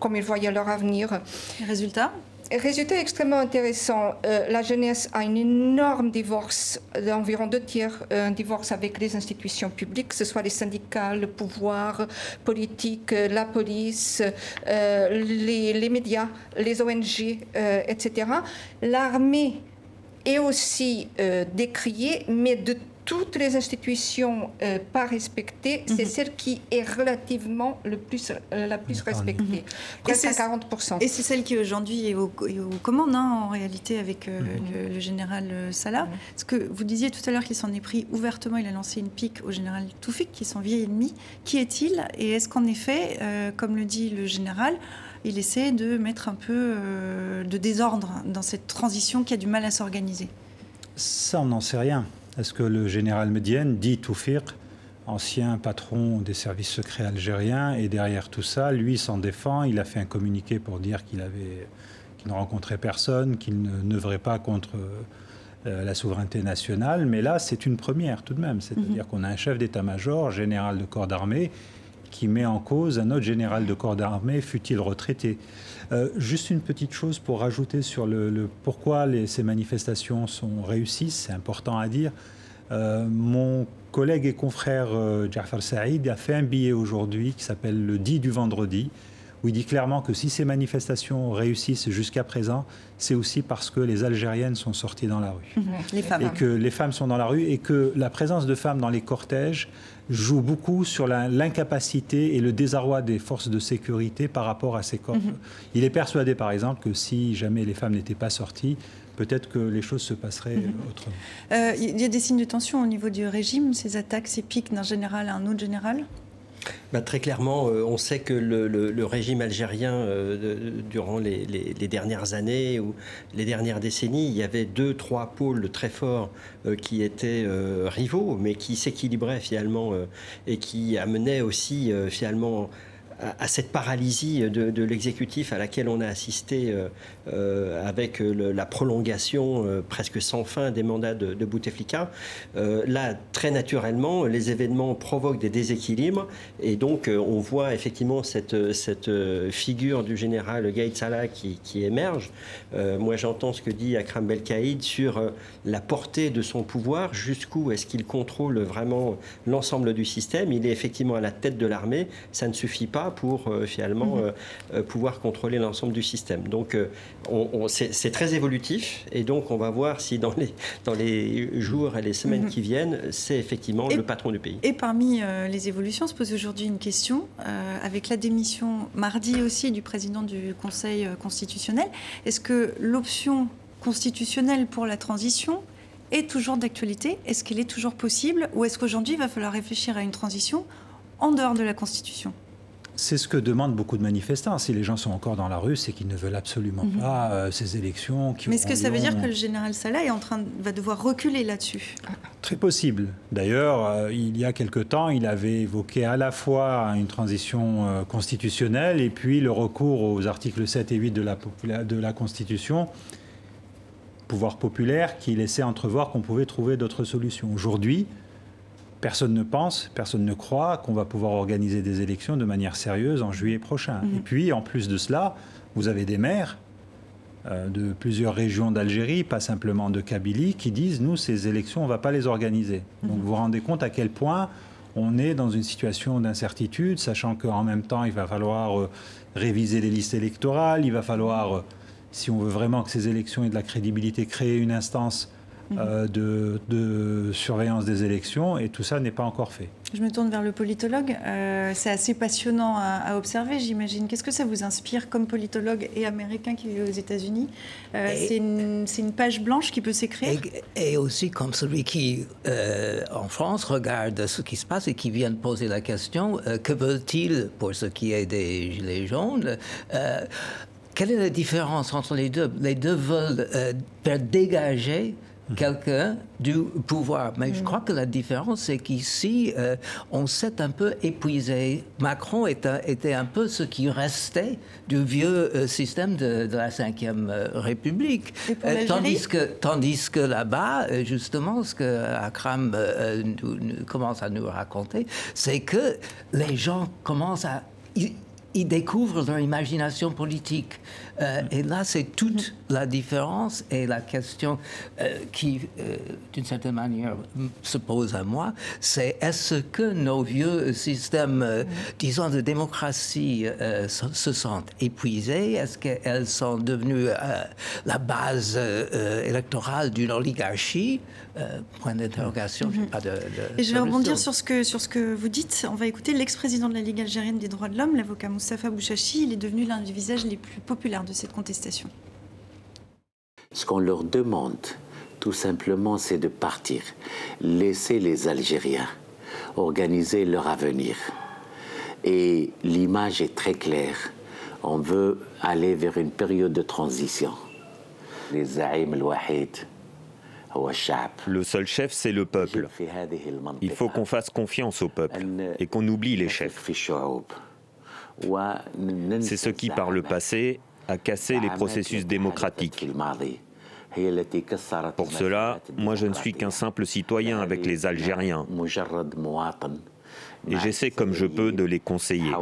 Speaker 2: comment ils voyaient leur avenir.
Speaker 1: Résultat
Speaker 2: Résultat extrêmement intéressant. Euh, la jeunesse a un énorme divorce, d'environ deux tiers, euh, un divorce avec les institutions publiques, que ce soit les syndicats, le pouvoir politique, euh, la police, les, médias, les ONG, etc. L'armée est aussi décriée, mais de toutes les institutions euh, pas respectées, c'est celle qui est relativement le plus, euh, la plus respectée. Presque à
Speaker 1: c'est-
Speaker 2: 40%.
Speaker 1: Et c'est celle qui aujourd'hui est, au- est aux commandes, hein, en réalité, avec euh, le, le général Salah. Parce que vous disiez tout à l'heure qu'il s'en est pris ouvertement, il a lancé une pique au général Toufik, qui est son vieil ennemi. Qui est-il Et est-ce qu'en effet, euh, comme le dit le général, il essaie de mettre un peu euh, de désordre dans cette transition qui a du mal à s'organiser?
Speaker 5: Ça, on n'en sait rien. Est-ce que le général Medienne dit Toufir ancien patron des services secrets algériens, et derrière tout ça, lui s'en défend. Il a fait un communiqué pour dire qu'il avait, qu'il ne rencontrait personne, qu'il ne n'œuvrait pas contre euh, la souveraineté nationale. Mais là, c'est une première tout de même. C'est-à-dire qu'on a un chef d'état-major, général de corps d'armée, qui met en cause un autre général de corps d'armée, fut-il retraité. Euh, juste une petite chose pour rajouter sur le, pourquoi ces manifestations sont réussies, c'est important à dire. Euh, mon collègue et confrère euh, Jafar Saïd a fait un billet aujourd'hui qui s'appelle Le dit du vendredi, où il dit clairement que si ces manifestations réussissent jusqu'à présent, c'est aussi parce que les Algériennes sont sorties dans la rue.
Speaker 1: Les femmes.
Speaker 5: Et que les femmes sont dans la rue et que la présence de femmes dans les cortèges joue beaucoup sur l'incapacité et le désarroi des forces de sécurité par rapport à ces corps. Mhm. Il est persuadé, par exemple, que si jamais les femmes n'étaient pas sorties, peut-être que les choses se passeraient mhm. autrement.
Speaker 1: Euh, il y a des signes de tension au niveau du régime, ces attaques, ces pics d'un général à un autre général?
Speaker 4: Bah, très clairement, euh, on sait que le, régime algérien, euh, durant les, dernières années ou les dernières décennies, il y avait deux, trois pôles très forts euh, qui étaient rivaux, mais qui s'équilibraient finalement et qui amenaient aussi finalement à, cette paralysie de, l'exécutif à laquelle on a assisté euh, euh, avec la prolongation euh, presque sans fin des mandats de, Bouteflika. là, très naturellement, les événements provoquent des déséquilibres et donc on voit effectivement cette, figure du général Gaïd Salah qui, qui émerge. moi, j'entends ce que dit Akram Belkaïd sur la portée de son pouvoir, jusqu'où est-ce qu'il contrôle vraiment l'ensemble du système. Il est effectivement à la tête de l'armée, ça ne suffit pas pour euh, finalement mhm. euh, euh, pouvoir contrôler l'ensemble du système. Donc on, c'est très évolutif et donc on va voir si dans les, dans les jours et les semaines mhm. qui viennent, c'est effectivement le patron du pays.
Speaker 1: Et parmi les évolutions, se pose aujourd'hui une question, avec la démission mardi aussi du président du Conseil constitutionnel, est-ce que l'option constitutionnelle pour la transition est toujours d'actualité? Est-ce qu'elle est toujours possible? Ou est-ce qu'aujourd'hui, il va falloir réfléchir à une transition en dehors de la Constitution?
Speaker 5: C'est ce que demandent beaucoup de manifestants. Si les gens sont encore dans la rue, c'est qu'ils ne veulent absolument mhm. pas euh, ces élections.
Speaker 1: Qui Mais est-ce que ça veut dire que le général Salah est en train va devoir reculer là-dessus?
Speaker 5: Très possible. D'ailleurs, euh, il y a quelque temps, il avait évoqué à la fois une transition euh, constitutionnelle et puis le recours aux articles 7 et 8 de la, de la Constitution, pouvoir populaire, qui laissait entrevoir qu'on pouvait trouver d'autres solutions. Aujourd'hui, personne ne pense, personne ne croit qu'on va pouvoir organiser des élections de manière sérieuse en juillet prochain. Mhm. Et puis, en plus de cela, vous avez des maires euh, de plusieurs régions d'Algérie, pas simplement de Kabylie, qui disent nous, ces élections, on ne va pas les organiser. Mhm. Donc vous vous rendez compte à quel point on est dans une situation d'incertitude, sachant qu'en même temps, il va falloir euh, réviser les listes électorales, il va falloir, euh, si on veut vraiment que ces élections aient de la crédibilité, créer une instance euh, de, surveillance des élections, et tout ça n'est pas encore fait.
Speaker 1: Je me tourne vers le politologue. Euh, c'est assez passionnant à, observer, j'imagine. Qu'est-ce que ça vous inspire comme politologue et américain qui vit aux États-Unis? Euh, C'est une, page blanche qui peut s'écrire?
Speaker 3: Et, aussi comme celui qui, en France, regarde ce qui se passe et qui vient de poser la question que veut-il pour ce qui est des Gilets jaunes? Quelle est la différence entre les deux? Les deux veulent faire dégager quelqu'un du pouvoir. Mais je mm. crois que la différence, c'est qu'ici, euh, on s'est un peu épuisé. Macron était, un peu ce qui restait du vieux euh, système de, la Ve euh, République. tandis, que, tandis que là-bas, justement, ce que Akram commence à nous raconter, c'est que les gens commencent à ils découvrent leur imagination politique. Euh, et là, c'est toute la différence et la question euh, qui, euh, d'une certaine manière, se pose à moi, c'est est-ce que nos vieux systèmes, disons, de démocratie se sentent épuisés? Est-ce qu'elles sont devenues la base électorale d'une oligarchie? Point d'interrogation, je pas de,
Speaker 1: Et je vais rebondir sur ce, que, sur ce que vous dites. On va écouter l'ex-président de la Ligue algérienne des droits de l'homme, l'avocat Moustapha Bouchachi. Il est devenu l'un des visages les plus populaires de cette contestation
Speaker 8: Ce qu'on leur demande, tout simplement, c'est de partir, laisser les Algériens organiser leur avenir. Et l'image est très claire. On veut aller vers une période de transition. Les Zaïm al-Wahid,
Speaker 9: Le seul chef, c'est le peuple. Il faut qu'on fasse confiance au peuple et qu'on oublie les chefs. C'est ce qui, par le passé, a cassé les processus démocratiques. Pour cela, moi je ne suis qu'un simple citoyen avec les Algériens. Et j'essaie comme je peux de les conseiller.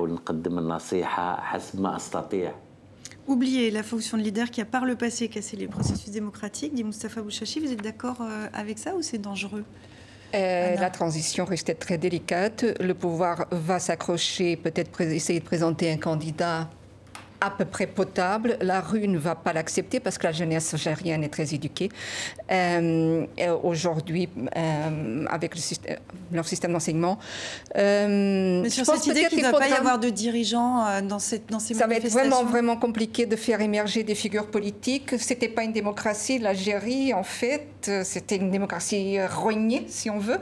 Speaker 1: Oubliez la fonction de leader qui a par le passé cassé les processus démocratiques, dit Moustapha Bouchachi. Vous êtes d'accord euh, avec ça ou c'est dangereux?
Speaker 2: Euh, la transition reste très délicate. Le pouvoir va s'accrocher, peut-être essayer de présenter un candidat à peu près potable. La rue ne va pas l'accepter parce que la jeunesse algérienne est très éduquée. Euh, Aujourd'hui, euh, avec le système, leur système d'enseignement.
Speaker 1: Euh, Mais sur cette idée qu'il ne va pas y avoir de dirigeants euh, dans, cette, dans ces
Speaker 2: ça
Speaker 1: manifestations
Speaker 2: Ça va être vraiment, vraiment compliqué de faire émerger des figures politiques. Ce n'était pas une démocratie, l'Algérie, en fait. C'était une démocratie rognée, si on veut.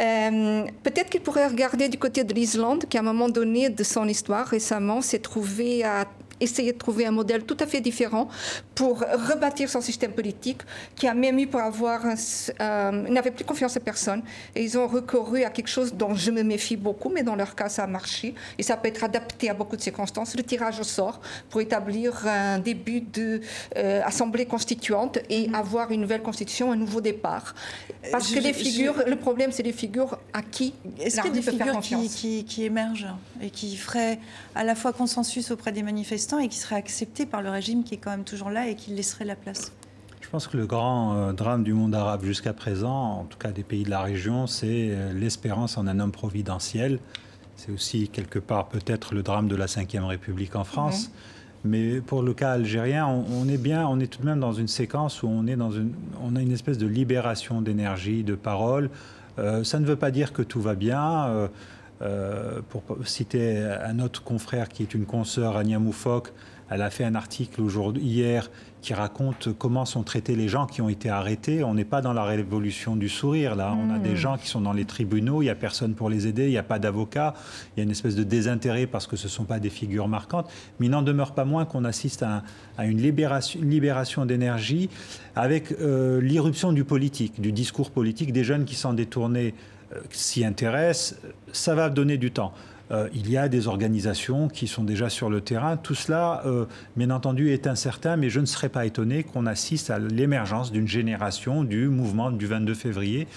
Speaker 2: Euh, Peut-être qu'il pourrait regarder du côté de l'Islande, qui à un moment donné de son histoire récemment s'est trouvé à essayer de trouver un modèle tout à fait différent pour rebâtir son système politique, qui a même eu pour avoir... Euh, n'avait plus confiance en personne. Et ils ont recouru à quelque chose dont je me méfie beaucoup, mais dans leur cas, ça a marché. Et ça peut être adapté à beaucoup de circonstances. Le tirage au sort pour établir un début d'assemblée euh, constituante et mm-hmm. avoir une nouvelle constitution, un nouveau départ. Parce que les figures, le problème, c'est les figures à qui
Speaker 1: Est-ce qu'il y a des figures qui, qui, qui émergent et qui feraient à la fois consensus auprès des manifestants et qui serait accepté par le régime qui est quand même toujours là et qui laisserait la place
Speaker 5: Je pense que le grand euh, drame du monde arabe jusqu'à présent, en tout cas des pays de la région, c'est euh, l'espérance en un homme providentiel. C'est aussi quelque part peut-être le drame de la Ve République en France. Mais pour le cas algérien, on, est bien, on est tout de même dans une séquence où on est dans une, on a une espèce de libération d'énergie, de parole. Euh, ça ne veut pas dire que tout va bien. Euh, pour citer un autre confrère qui est une consoeur, Anya Moufok, elle a fait un article aujourd'hui, hier qui raconte comment sont traités les gens qui ont été arrêtés. On n'est pas dans la révolution du sourire, là. On a des hmm. gens qui sont dans les tribunaux, il n'y a personne pour les aider, il n'y a pas d'avocat, il y a une espèce de désintérêt parce que ce ne sont pas des figures marquantes. Mais il n'en demeure pas moins qu'on assiste à, une libération, libération d'énergie avec euh, l'irruption du politique, du discours politique, des jeunes qui s'en détournaient s'y intéressent, ça va donner du temps. Euh, il y a des organisations qui sont déjà sur le terrain. Tout cela, euh, bien entendu, est incertain, mais je ne serais pas étonné qu'on assiste à l'émergence d'une génération du mouvement du 22 février.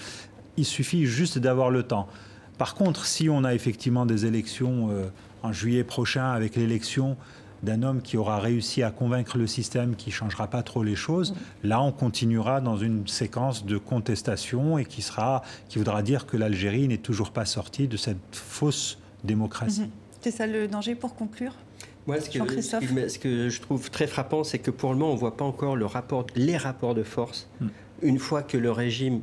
Speaker 5: Il suffit juste d'avoir le temps. Par contre, si on a effectivement des élections en juillet prochain avec l'élection d'un homme qui aura réussi à convaincre le système qui ne changera pas trop les choses, là on continuera dans une séquence de contestation et qui, sera, qui voudra dire que l'Algérie n'est toujours pas sortie de cette fausse démocratie. Mm-hmm.
Speaker 1: C'est ça le danger pour conclure
Speaker 4: moi, ce que, ce, que, je trouve très frappant, c'est que pour le moment, on ne voit pas encore le rapport, les rapports de force. Mm. Une fois que le régime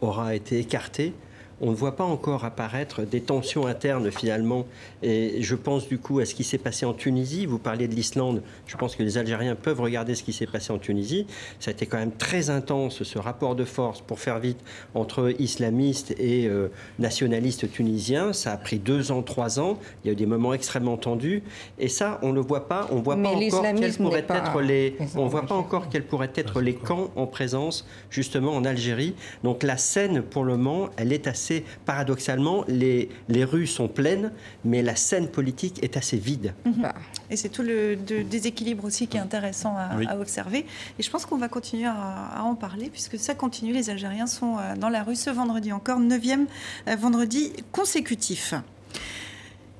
Speaker 4: aura été écarté, on ne voit pas encore apparaître des tensions internes finalement. Et je pense du coup à ce qui s'est passé en Tunisie. Vous parliez de l'Islande. Je pense que les Algériens peuvent regarder ce qui s'est passé en Tunisie. Ça a été quand même très intense ce rapport de force pour faire vite entre islamistes et euh, nationalistes tunisiens. Ça a pris deux ans, trois ans. Il y a eu des moments extrêmement tendus. Et ça, on ne voit pas. On voit pas encore quels pourraient être les. On voit pas encore quels pourraient être les camps en présence justement en Algérie. Donc la scène pour le moment, elle est assez paradoxalement, les, les rues sont pleines, mais la scène politique est assez vide.
Speaker 1: Mhm. Et c'est tout le déséquilibre aussi qui est intéressant à, observer. Et je pense qu'on va continuer à, en parler, puisque ça continue. Les Algériens sont euh, dans la rue ce vendredi encore, neuvième euh, vendredi consécutif.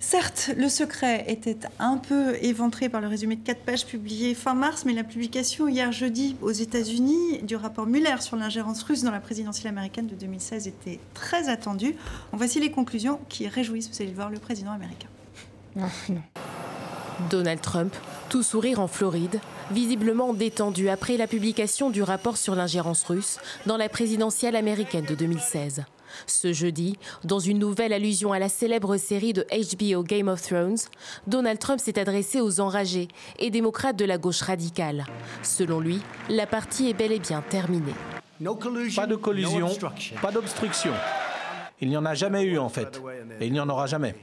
Speaker 1: Certes, le secret était un peu éventré par le résumé de quatre pages publié fin mars, mais la publication hier jeudi aux États-Unis du rapport Muller sur l'ingérence russe dans la présidentielle américaine de 2016 était très attendue. En voici les conclusions qui réjouissent, vous allez voir, le président américain.
Speaker 10: Donald Trump, tout sourire en Floride, visiblement détendu après la publication du rapport sur l'ingérence russe dans la présidentielle américaine de 2016. Ce jeudi, dans une nouvelle allusion à la célèbre série de HBO Game of Thrones, Donald Trump s'est adressé aux enragés et démocrates de la gauche radicale. Selon lui, la partie est bel et bien terminée.
Speaker 11: Pas de collusion, pas d'obstruction. Il n'y en a jamais eu en fait, et il n'y en aura jamais.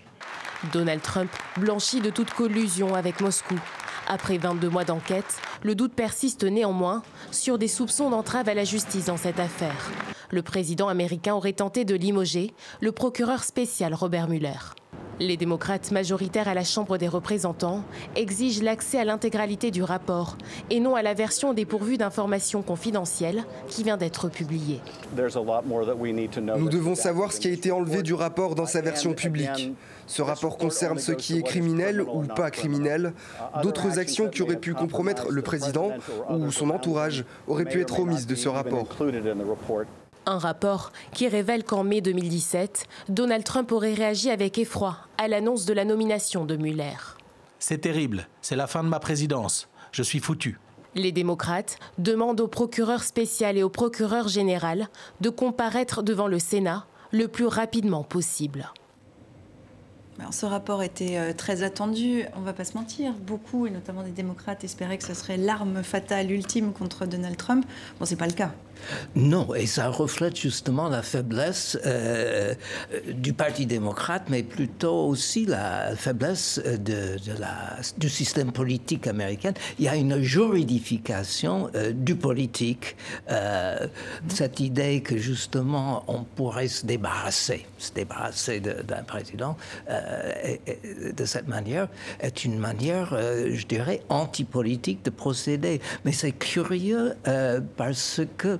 Speaker 10: Donald Trump blanchit de toute collusion avec Moscou Après 22 mois d'enquête, le doute persiste néanmoins sur des soupçons d'entrave à la justice dans cette affaire. Le président américain aurait tenté de limoger le procureur spécial Robert Mueller. Les démocrates majoritaires à la Chambre des représentants exigent l'accès à l'intégralité du rapport et non à la version dépourvue d'informations confidentielles qui vient d'être publiée.
Speaker 7: Nous devons savoir ce qui a été enlevé du rapport dans sa version publique. Ce rapport concerne ce qui est criminel ou pas criminel. D'autres actions qui auraient pu compromettre le président ou son entourage auraient pu être omises de ce rapport.
Speaker 10: Un rapport qui révèle qu'en mai 2017, Donald Trump aurait réagi avec effroi à l'annonce de la nomination de Mueller.
Speaker 11: C'est terrible, c'est la fin de ma présidence. Je suis foutu.
Speaker 10: Les démocrates demandent au procureur spécial et au procureur général de comparaître devant le Sénat le plus rapidement possible.
Speaker 1: ce rapport était euh, très attendu, on ne va pas se mentir. Beaucoup, et notamment des démocrates, espéraient que ce serait l'arme fatale ultime contre Donald Trump. Bon, ce n'est pas le cas.
Speaker 3: Non, et ça reflète justement la faiblesse euh, du Parti démocrate, mais plutôt aussi la faiblesse de, la, du système politique américain. Il y a une juridification euh, du politique, euh, cette idée que justement on pourrait se débarrasser, se débarrasser d'un président de cette manière est une manière, je dirais, antipolitique de procéder. Mais c'est curieux parce que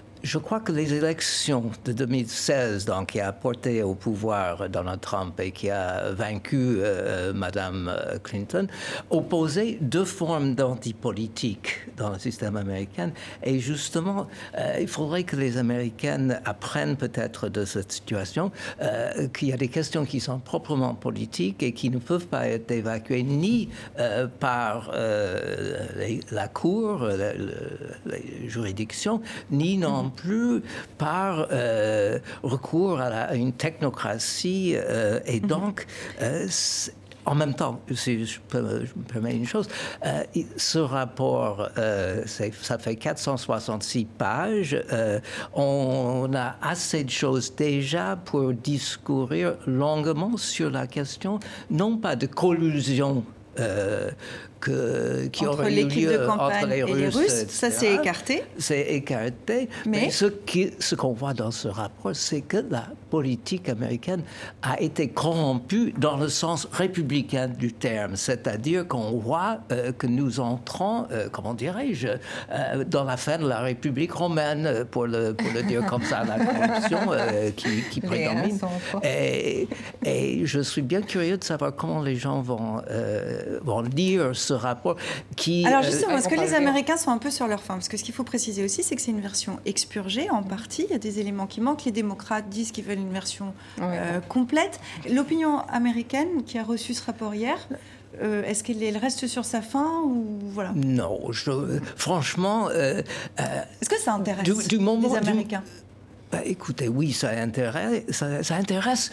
Speaker 3: je crois que les élections de 2016, donc, qui a porté au pouvoir Donald Trump et qui a vaincu euh, Madame euh, Clinton, opposaient deux formes d'antipolitique dans le système américain. Et justement, euh, il faudrait que les Américaines apprennent peut-être de cette situation qu'il y a des questions qui sont proprement politiques et qui ne peuvent pas être évacuées ni par la Cour, les juridictions, ni non plus par euh, recours à, une technocratie. Euh, et mhm. donc, euh, en même temps, si je, peux, me permets une chose, ce rapport, ça fait 466 pages. on a assez de choses déjà pour discourir longuement sur la question, non pas de collusion
Speaker 1: qui entre aurait eu lieu entre les Russes. ça c'est écarté.
Speaker 3: C'est écarté. Mais, ce qu'on voit dans ce rapport, c'est que la politique américaine a été corrompue dans le sens républicain du terme. C'est-à-dire qu'on voit euh, que nous entrons, euh, comment dirais-je, euh, dans la fin de la République romaine, pour le, pour le dire comme ça, la corruption qui, qui prédomine. Et, et, je suis bien curieux de savoir comment les gens vont, vont lire ce rapport qui...
Speaker 1: Alors euh, justement, est-ce que les Américains sont un peu sur leur fin? Parce que ce qu'il faut préciser aussi, c'est que c'est une version expurgée en partie. Il y a des éléments qui manquent. Les démocrates disent qu'ils veulent une version euh, complète. L'opinion américaine qui a reçu ce rapport hier, euh, Est-ce qu'elle reste sur sa fin ou voilà?
Speaker 3: Non, je, franchement.
Speaker 1: Est-ce que ça intéresse du, les Américains?
Speaker 3: Bah, Écoutez, oui, ça intéresse, ça, ça intéresse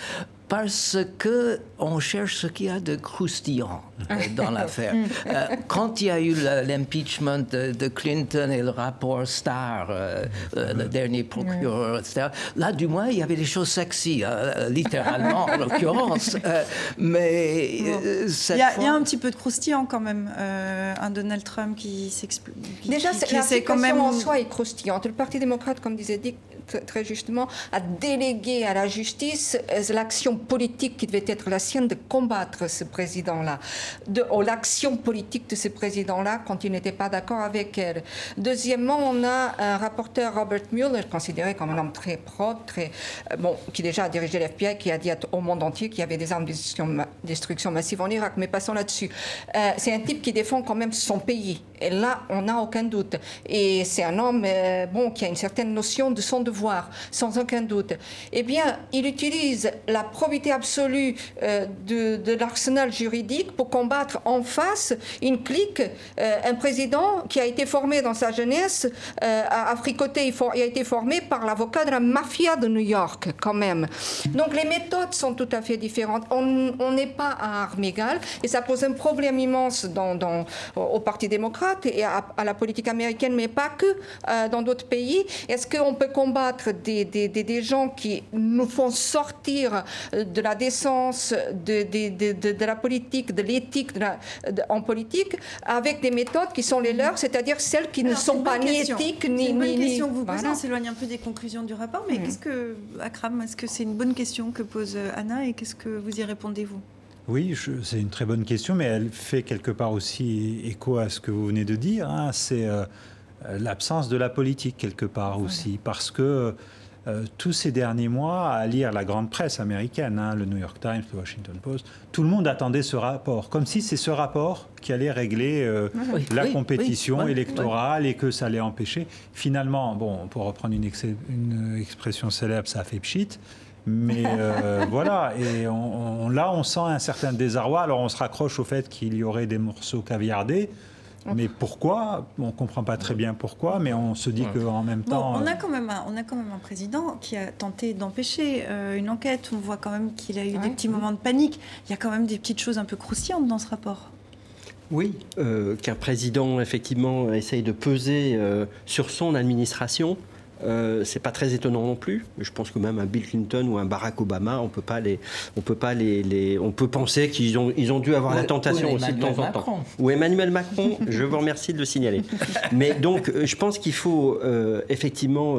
Speaker 3: parce que on cherche ce qu'il y a de croustillant euh, dans l'affaire. Euh, quand il y a eu l'impeachment de, Clinton et le rapport Starr, euh, le dernier procureur, etc., là, du moins, il y avait des choses sexy, littéralement, en l'occurrence. mais il,
Speaker 1: y a, il y, a un petit peu de croustillant quand même. un Donald Trump qui s'explique.
Speaker 2: Déjà, qui, la situation quand même... en soi est croustillante. Le Parti démocrate, comme disait Dick très justement, a délégué à la justice l'action politique qui devait être la sienne de combattre ce président-là, de l'action politique de ce président-là quand il n'était pas d'accord avec elle. Deuxièmement, on a un rapporteur Robert Mueller, considéré comme un homme très propre, très, euh, bon, qui déjà a dirigé l'FBI, qui a dit au monde entier qu'il y avait des armes de destruction, massive en Irak, mais passons là-dessus. Euh, c'est un type qui défend quand même son pays. Et là, on n'a aucun doute. Et c'est un homme euh, bon, qui a une certaine notion de son devoir, sans aucun doute. Eh bien, il utilise la probité absolue euh, de, l'arsenal juridique pour combattre en face une clique, euh, un président qui a été formé dans sa jeunesse, à, fricoter, il, a été formé par l'avocat de la mafia de New York, quand même. Donc les méthodes sont tout à fait différentes. On n'est pas à armes égales et ça pose un problème immense au Parti démocrate et à, la politique américaine, mais pas que euh, dans d'autres pays. Est-ce qu'on peut combattre des, des, gens qui nous font sortir de la décence, de, de la politique, de l'éthique en politique, avec des méthodes qui sont les leurs, c'est-à-dire celles qui ne sont pas ni éthiques ni...
Speaker 1: C'est
Speaker 2: une bonne
Speaker 1: question. Que vous posez, on s'éloigne un peu des conclusions du rapport, mais qu'est-ce que, Akram, est-ce que c'est une bonne question que pose Anna et qu'est-ce que vous y répondez-vous?
Speaker 5: Oui, c'est une très bonne question, mais elle fait quelque part aussi écho à ce que vous venez de dire. Hein. C'est euh, l'absence de la politique quelque part aussi, parce que euh, tous ces derniers mois, à lire la grande presse américaine, hein, le New York Times, le Washington Post, tout le monde attendait ce rapport, comme si c'est ce rapport qui allait régler euh, la compétition électorale et que ça allait empêcher. Finalement, bon, pour reprendre une, une expression célèbre, ça a fait pchit. Mais euh, voilà, et on, là, on sent un certain désarroi. Alors, on se raccroche au fait qu'il y aurait des morceaux caviardés. Mais pourquoi? On ne comprend pas très bien pourquoi, mais on se dit qu'en même temps...
Speaker 1: on, a quand même un, on a quand même un président qui a tenté d'empêcher euh, une enquête. On voit quand même qu'il a eu des petits moments de panique. Il y a quand même des petites choses un peu croustillantes dans ce rapport.
Speaker 4: Oui, euh, qu'un président, effectivement, essaye de peser sur son administration euh, c'est pas très étonnant non plus. Je pense que même un Bill Clinton ou un Barack Obama, on peut pas les, on peut pas les, on peut penser qu'ils ont, ils ont dû avoir la tentation aussi de temps en temps. Ou Emmanuel Macron, je vous remercie de le signaler. Mais donc, euh, je pense qu'il faut euh, effectivement,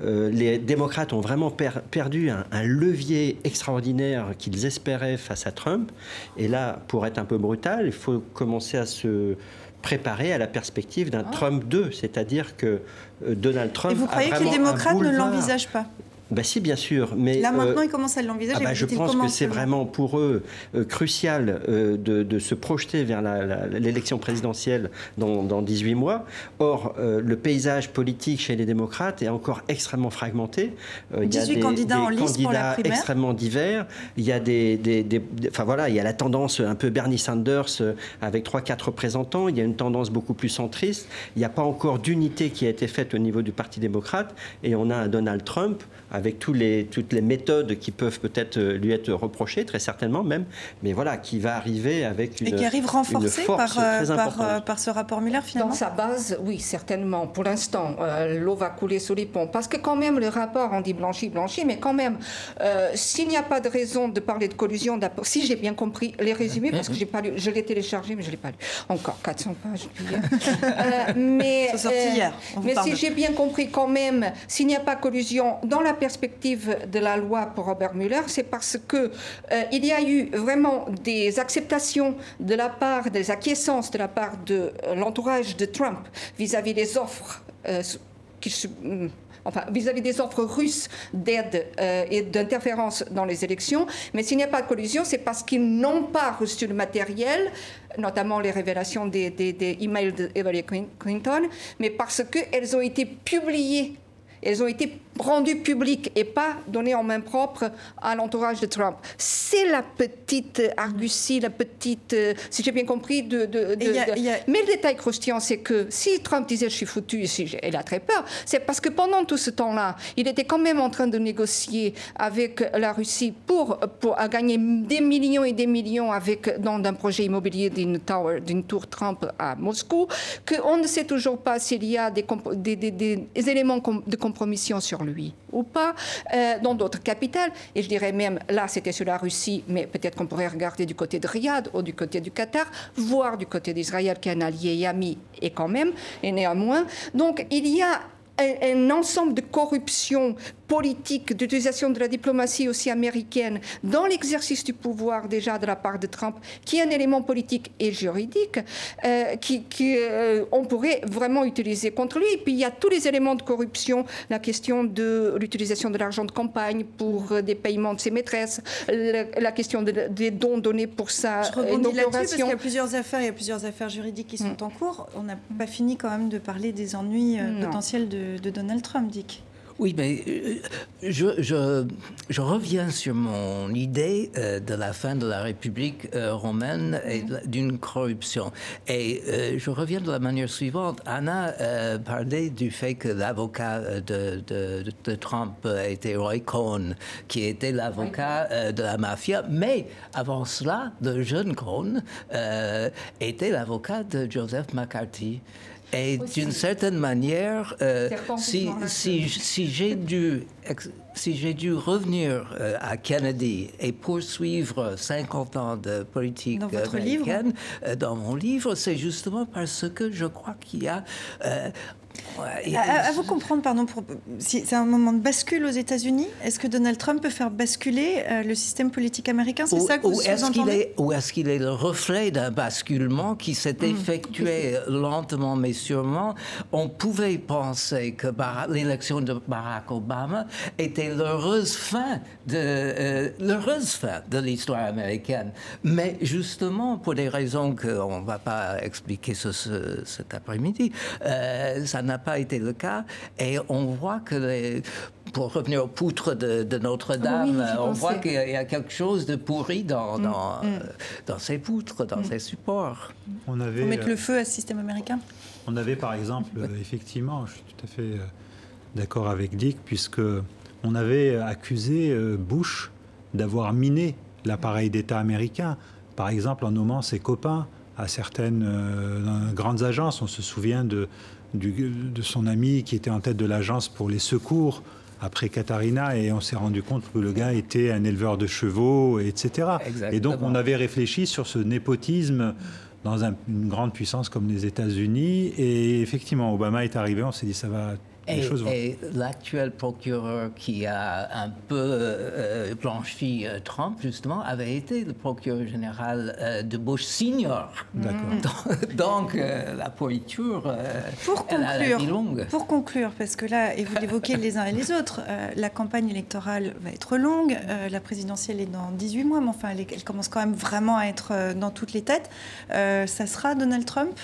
Speaker 4: les démocrates ont vraiment perdu un, un, levier extraordinaire qu'ils espéraient face à Trump. Et là, pour être un peu brutal, il faut commencer à se préparer à la perspective d'un ah. Trump 2, c'est-à-dire que Donald Trump. Et
Speaker 1: vous croyez que les démocrates ne l'envisagent pas
Speaker 4: ben si, bien sûr. Mais,
Speaker 1: Là, maintenant, euh, ils commencent à l'envisager.
Speaker 4: Ah bah, je pense que c'est vraiment pour eux euh, crucial euh, de, se projeter vers l'élection présidentielle dans, dans, 18 mois. Or, le paysage politique chez les démocrates est encore extrêmement fragmenté.
Speaker 1: il y a des, candidats en liste candidats
Speaker 4: extrêmement divers. Il y a des, des, Enfin voilà, il y a la tendance un peu Bernie Sanders avec 3-4 représentants. Il y a une tendance beaucoup plus centriste. Il n'y a pas encore d'unité qui a été faite au niveau du Parti démocrate. Et on a un Donald Trump avec tous les, toutes les méthodes qui peuvent peut-être euh, lui être reprochées, très certainement même, mais voilà, qui va arriver avec une
Speaker 1: Et qui arrive renforcé par, euh, par, euh, par, ce rapport Muller finalement
Speaker 2: Dans sa base, oui, certainement. Pour l'instant, l'eau va couler sous les ponts. Parce que quand même, le rapport, on dit blanchi, blanchi, mais quand même, s'il n'y a pas de raison de parler de collusion, si j'ai bien compris les résumés, parce que j'ai pas lu, je l'ai téléchargé, mais je ne l'ai pas lu. Encore 400 pages. mais
Speaker 1: hier.
Speaker 2: mais si j'ai bien compris quand même, s'il n'y a pas collusion dans la perspective de la loi pour Robert Mueller, c'est parce que euh, il y a eu vraiment des acceptations de la part, des acquiescences de la part de euh, l'entourage de Trump vis-à-vis des offres euh, mm, enfin, vis-à-vis des offres russes d'aide et d'interférence dans les élections. Mais s'il n'y a pas de collusion, c'est parce qu'ils n'ont pas reçu le matériel, notamment les révélations des, des, des emails d'Hillary Clinton, mais parce qu'elles ont été publiées elles ont été rendues publiques et pas données en main propre à l'entourage de Trump. C'est la petite argutie, la petite, euh, si j'ai bien compris, de... Mais le détail croustillant, c'est que si Trump disait je suis foutu, si il a très peur, c'est parce que pendant tout ce temps-là, il était quand même en train de négocier avec la Russie pour, pour gagner des millions et des millions avec, dans un projet immobilier d'une tower, d'une tour Trump à Moscou, qu'on ne sait toujours pas s'il y a des, des, des, des éléments de compromission sur lui ou pas, euh, dans d'autres capitales. Et je dirais même, là, c'était sur la Russie, mais peut-être qu'on pourrait regarder du côté de Riyad ou du côté du Qatar, voire du côté d'Israël, qui est un allié et ami, et quand même, et néanmoins. Donc, il y a un, ensemble de corruption politique, d'utilisation de la diplomatie aussi américaine dans l'exercice du pouvoir déjà de la part de Trump, qui est un élément politique et juridique euh, qui, euh, on pourrait vraiment utiliser contre lui. Et puis il y a tous les éléments de corruption, la question de l'utilisation de l'argent de campagne pour euh, des paiements de ses maîtresses, la, question des dons donnés pour sa
Speaker 1: Je rebondis là-dessus parce qu'il y a plusieurs affaires, il y a plusieurs affaires juridiques qui sont mm. en cours. On n'a pas fini quand même de parler des ennuis potentiels de, de Donald Trump, Dick.
Speaker 3: Oui, mais euh, je, je, je, reviens sur mon idée euh, de la fin de la République euh, romaine et d'une corruption. Et je reviens de la manière suivante. Anna parlait du fait que l'avocat de, de, de, Trump était Roy Cohn, qui était l'avocat de la mafia. Mais avant cela, le jeune Cohn était l'avocat de Joseph McCarthy. Et d'une certaine manière, euh, si, si, si, j'ai dû, si dû revenir euh, à Kennedy et poursuivre 50 ans de politique américaine euh, dans mon livre, c'est justement parce que je crois qu'il y a
Speaker 1: à, vous comprendre, pardon, pour, si c'est un moment de bascule aux États-Unis. Est-ce que Donald Trump peut faire basculer euh, le système politique américain C'est ça que vous
Speaker 3: est, Ou est-ce qu'il est le reflet d'un basculement qui s'est hmm. effectué lentement mais sûrement? On pouvait penser que l'élection de Barack Obama était l'heureuse fin de euh, l'heureuse fin de l'histoire américaine, mais justement pour des raisons qu'on ne va pas expliquer ce, cet après-midi, euh, ça n'a pas été le cas. Et on voit que, pour revenir aux poutres de, Notre-Dame, on voit qu'il y a quelque chose de pourri dans, mm, dans, mm. dans, ces poutres, dans mm. ces supports.
Speaker 1: On avait, mettre le feu à ce système américain
Speaker 5: On avait par exemple, effectivement, je suis tout à fait euh, d'accord avec Dick, puisque on avait accusé euh, Bush d'avoir miné l'appareil d'État américain, par exemple en nommant ses copains à certaines euh, grandes agences. On se souvient de, de son ami qui était en tête de l'agence pour les secours après Katharina et on s'est rendu compte que le gars était un éleveur de chevaux, etc. Et donc on avait réfléchi sur ce népotisme dans une grande puissance comme les États-Unis et effectivement Obama est arrivé, on s'est dit ça va
Speaker 3: et, l'actuel procureur qui a un peu euh, blanchi euh, Trump, justement, avait été le procureur général euh, de Bush senior. D'accord. Donc, la pourriture, pour conclure, elle a longue.
Speaker 1: Pour conclure, parce que là, et vous l'évoquez les uns et les autres, la campagne électorale va être longue. la présidentielle est dans 18 mois, mais enfin, elle, elle, commence quand même vraiment à être dans toutes les têtes. ça sera Donald Trump.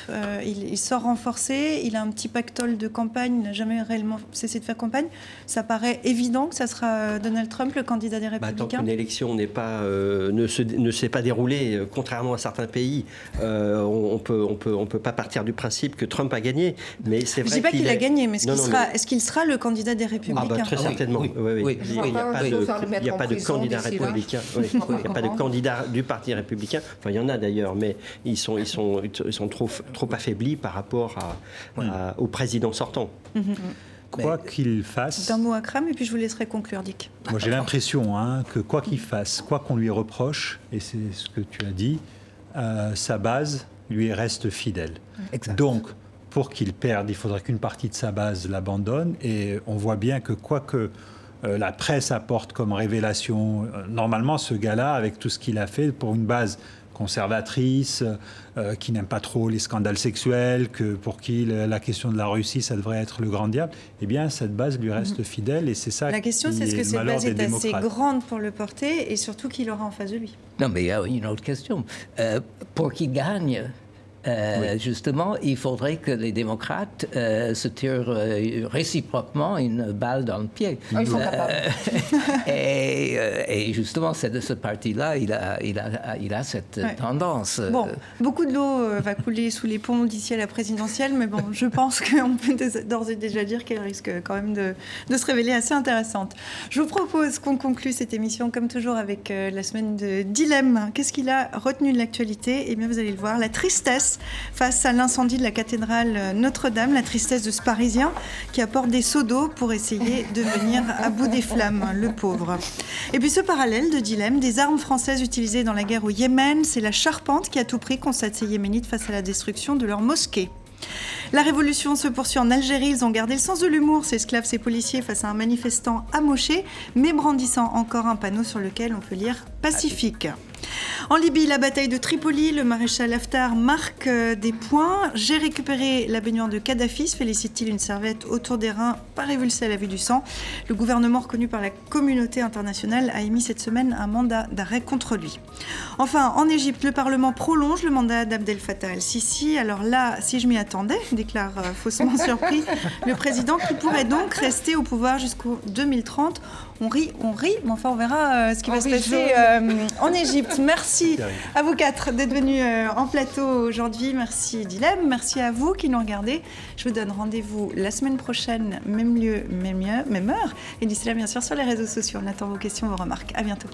Speaker 1: Il, il, sort renforcé. Il a un petit pactole de campagne. Il n'a jamais réellement cessé de faire campagne. Ça paraît évident que ça sera euh, Donald Trump, le candidat des Républicains.
Speaker 4: Bah, tant qu'une élection n'est pas, euh, ne, se, ne s'est pas déroulée, euh, contrairement à certains pays, on peut, on peut, on peut pas partir du principe que Trump a gagné. Mais c'est vrai
Speaker 1: Je ne dis pas qu'il, a... gagné, mais est-ce, qu'il, sera, est-ce qu'il sera le candidat des Républicains ah
Speaker 4: bah, Très certainement. Oui, oui, Il n'y a pas de, il y a pas de candidat républicain. Il n'y a pas de candidat du Parti républicain. Enfin, il y en a d'ailleurs, mais ils sont, ils sont, ils sont trop, trop affaiblis par rapport à, au président sortant. Mm-hmm.
Speaker 5: Quoi qu'il fasse.
Speaker 1: D'un mot à crème, et puis je vous laisserai conclure, Dick.
Speaker 5: Moi, j'ai l'impression hein, que quoi qu'il fasse, quoi qu'on lui reproche, et c'est ce que tu as dit, euh, sa base lui reste fidèle. Donc, pour qu'il perde, il faudrait qu'une partie de sa base l'abandonne, et on voit bien que quoi que euh, la presse apporte comme révélation, euh, normalement, ce gars-là, avec tout ce qu'il a fait pour une base conservatrice, euh, qui n'aime pas trop les scandales sexuels, que pour qui la question de la Russie, ça devrait être le grand diable, eh bien, cette base lui reste mhm. fidèle et c'est ça
Speaker 1: La question, c'est est-ce que cette base est assez grande pour le porter et surtout qu'il aura en face de lui
Speaker 3: Non, mais il y a une autre question. Euh, pour qu'il gagne, euh, justement, il faudrait que les démocrates euh, se tirent euh, réciproquement une balle dans le pied.
Speaker 1: Ah, ils sont capables.
Speaker 3: et, et, justement, c'est de ce parti-là, il a, il, a, il a cette tendance.
Speaker 1: Bon, beaucoup de l'eau va couler sous les ponts d'ici à la présidentielle, mais bon, je pense qu'on peut d'ores et déjà dire qu'elle risque quand même de, de, se révéler assez intéressante. Je vous propose qu'on conclue cette émission, comme toujours, avec la semaine de dilemme. Qu'est-ce qu'il a retenu de l'actualité? Eh bien, vous allez le voir, la tristesse face à l'incendie de la cathédrale Notre-Dame, la tristesse de ce Parisien qui apporte des seaux d'eau pour essayer de venir à bout des flammes, le pauvre. Et puis ce parallèle de dilemme, des armes françaises utilisées dans la guerre au Yémen, c'est la charpente qui a tout pris, constate ces Yéménites face à la destruction de leur mosquée. La révolution se poursuit en Algérie. Ils ont gardé le sens de l'humour, ces esclaves, ces policiers, face à un manifestant amoché, mais brandissant encore un panneau sur lequel on peut lire Pacifique. En Libye, la bataille de Tripoli, le maréchal Haftar marque euh, des points. J'ai récupéré la baignoire de Kadhafi, félicite-t-il une serviette autour des reins, pas révulsée à la vue du sang. Le gouvernement reconnu par la communauté internationale a émis cette semaine un mandat d'arrêt contre lui. Enfin, en Égypte, le Parlement prolonge le mandat d'Abdel Fattah el-Sisi. Alors là, si je m'y attendais, déclare euh, faussement surpris le président qui pourrait donc rester au pouvoir jusqu'au 2030 on rit, on rit, mais enfin on verra euh, ce qui va se passer euh, en Égypte. Merci à vous quatre d'être venus euh, en plateau aujourd'hui. Merci Dilem, merci à vous qui nous regardez. Je vous donne rendez-vous la semaine prochaine, même lieu, même, lieu, même heure. Et d'ici là, bien sûr, sur les réseaux sociaux. On attend vos questions, vos remarques. À bientôt.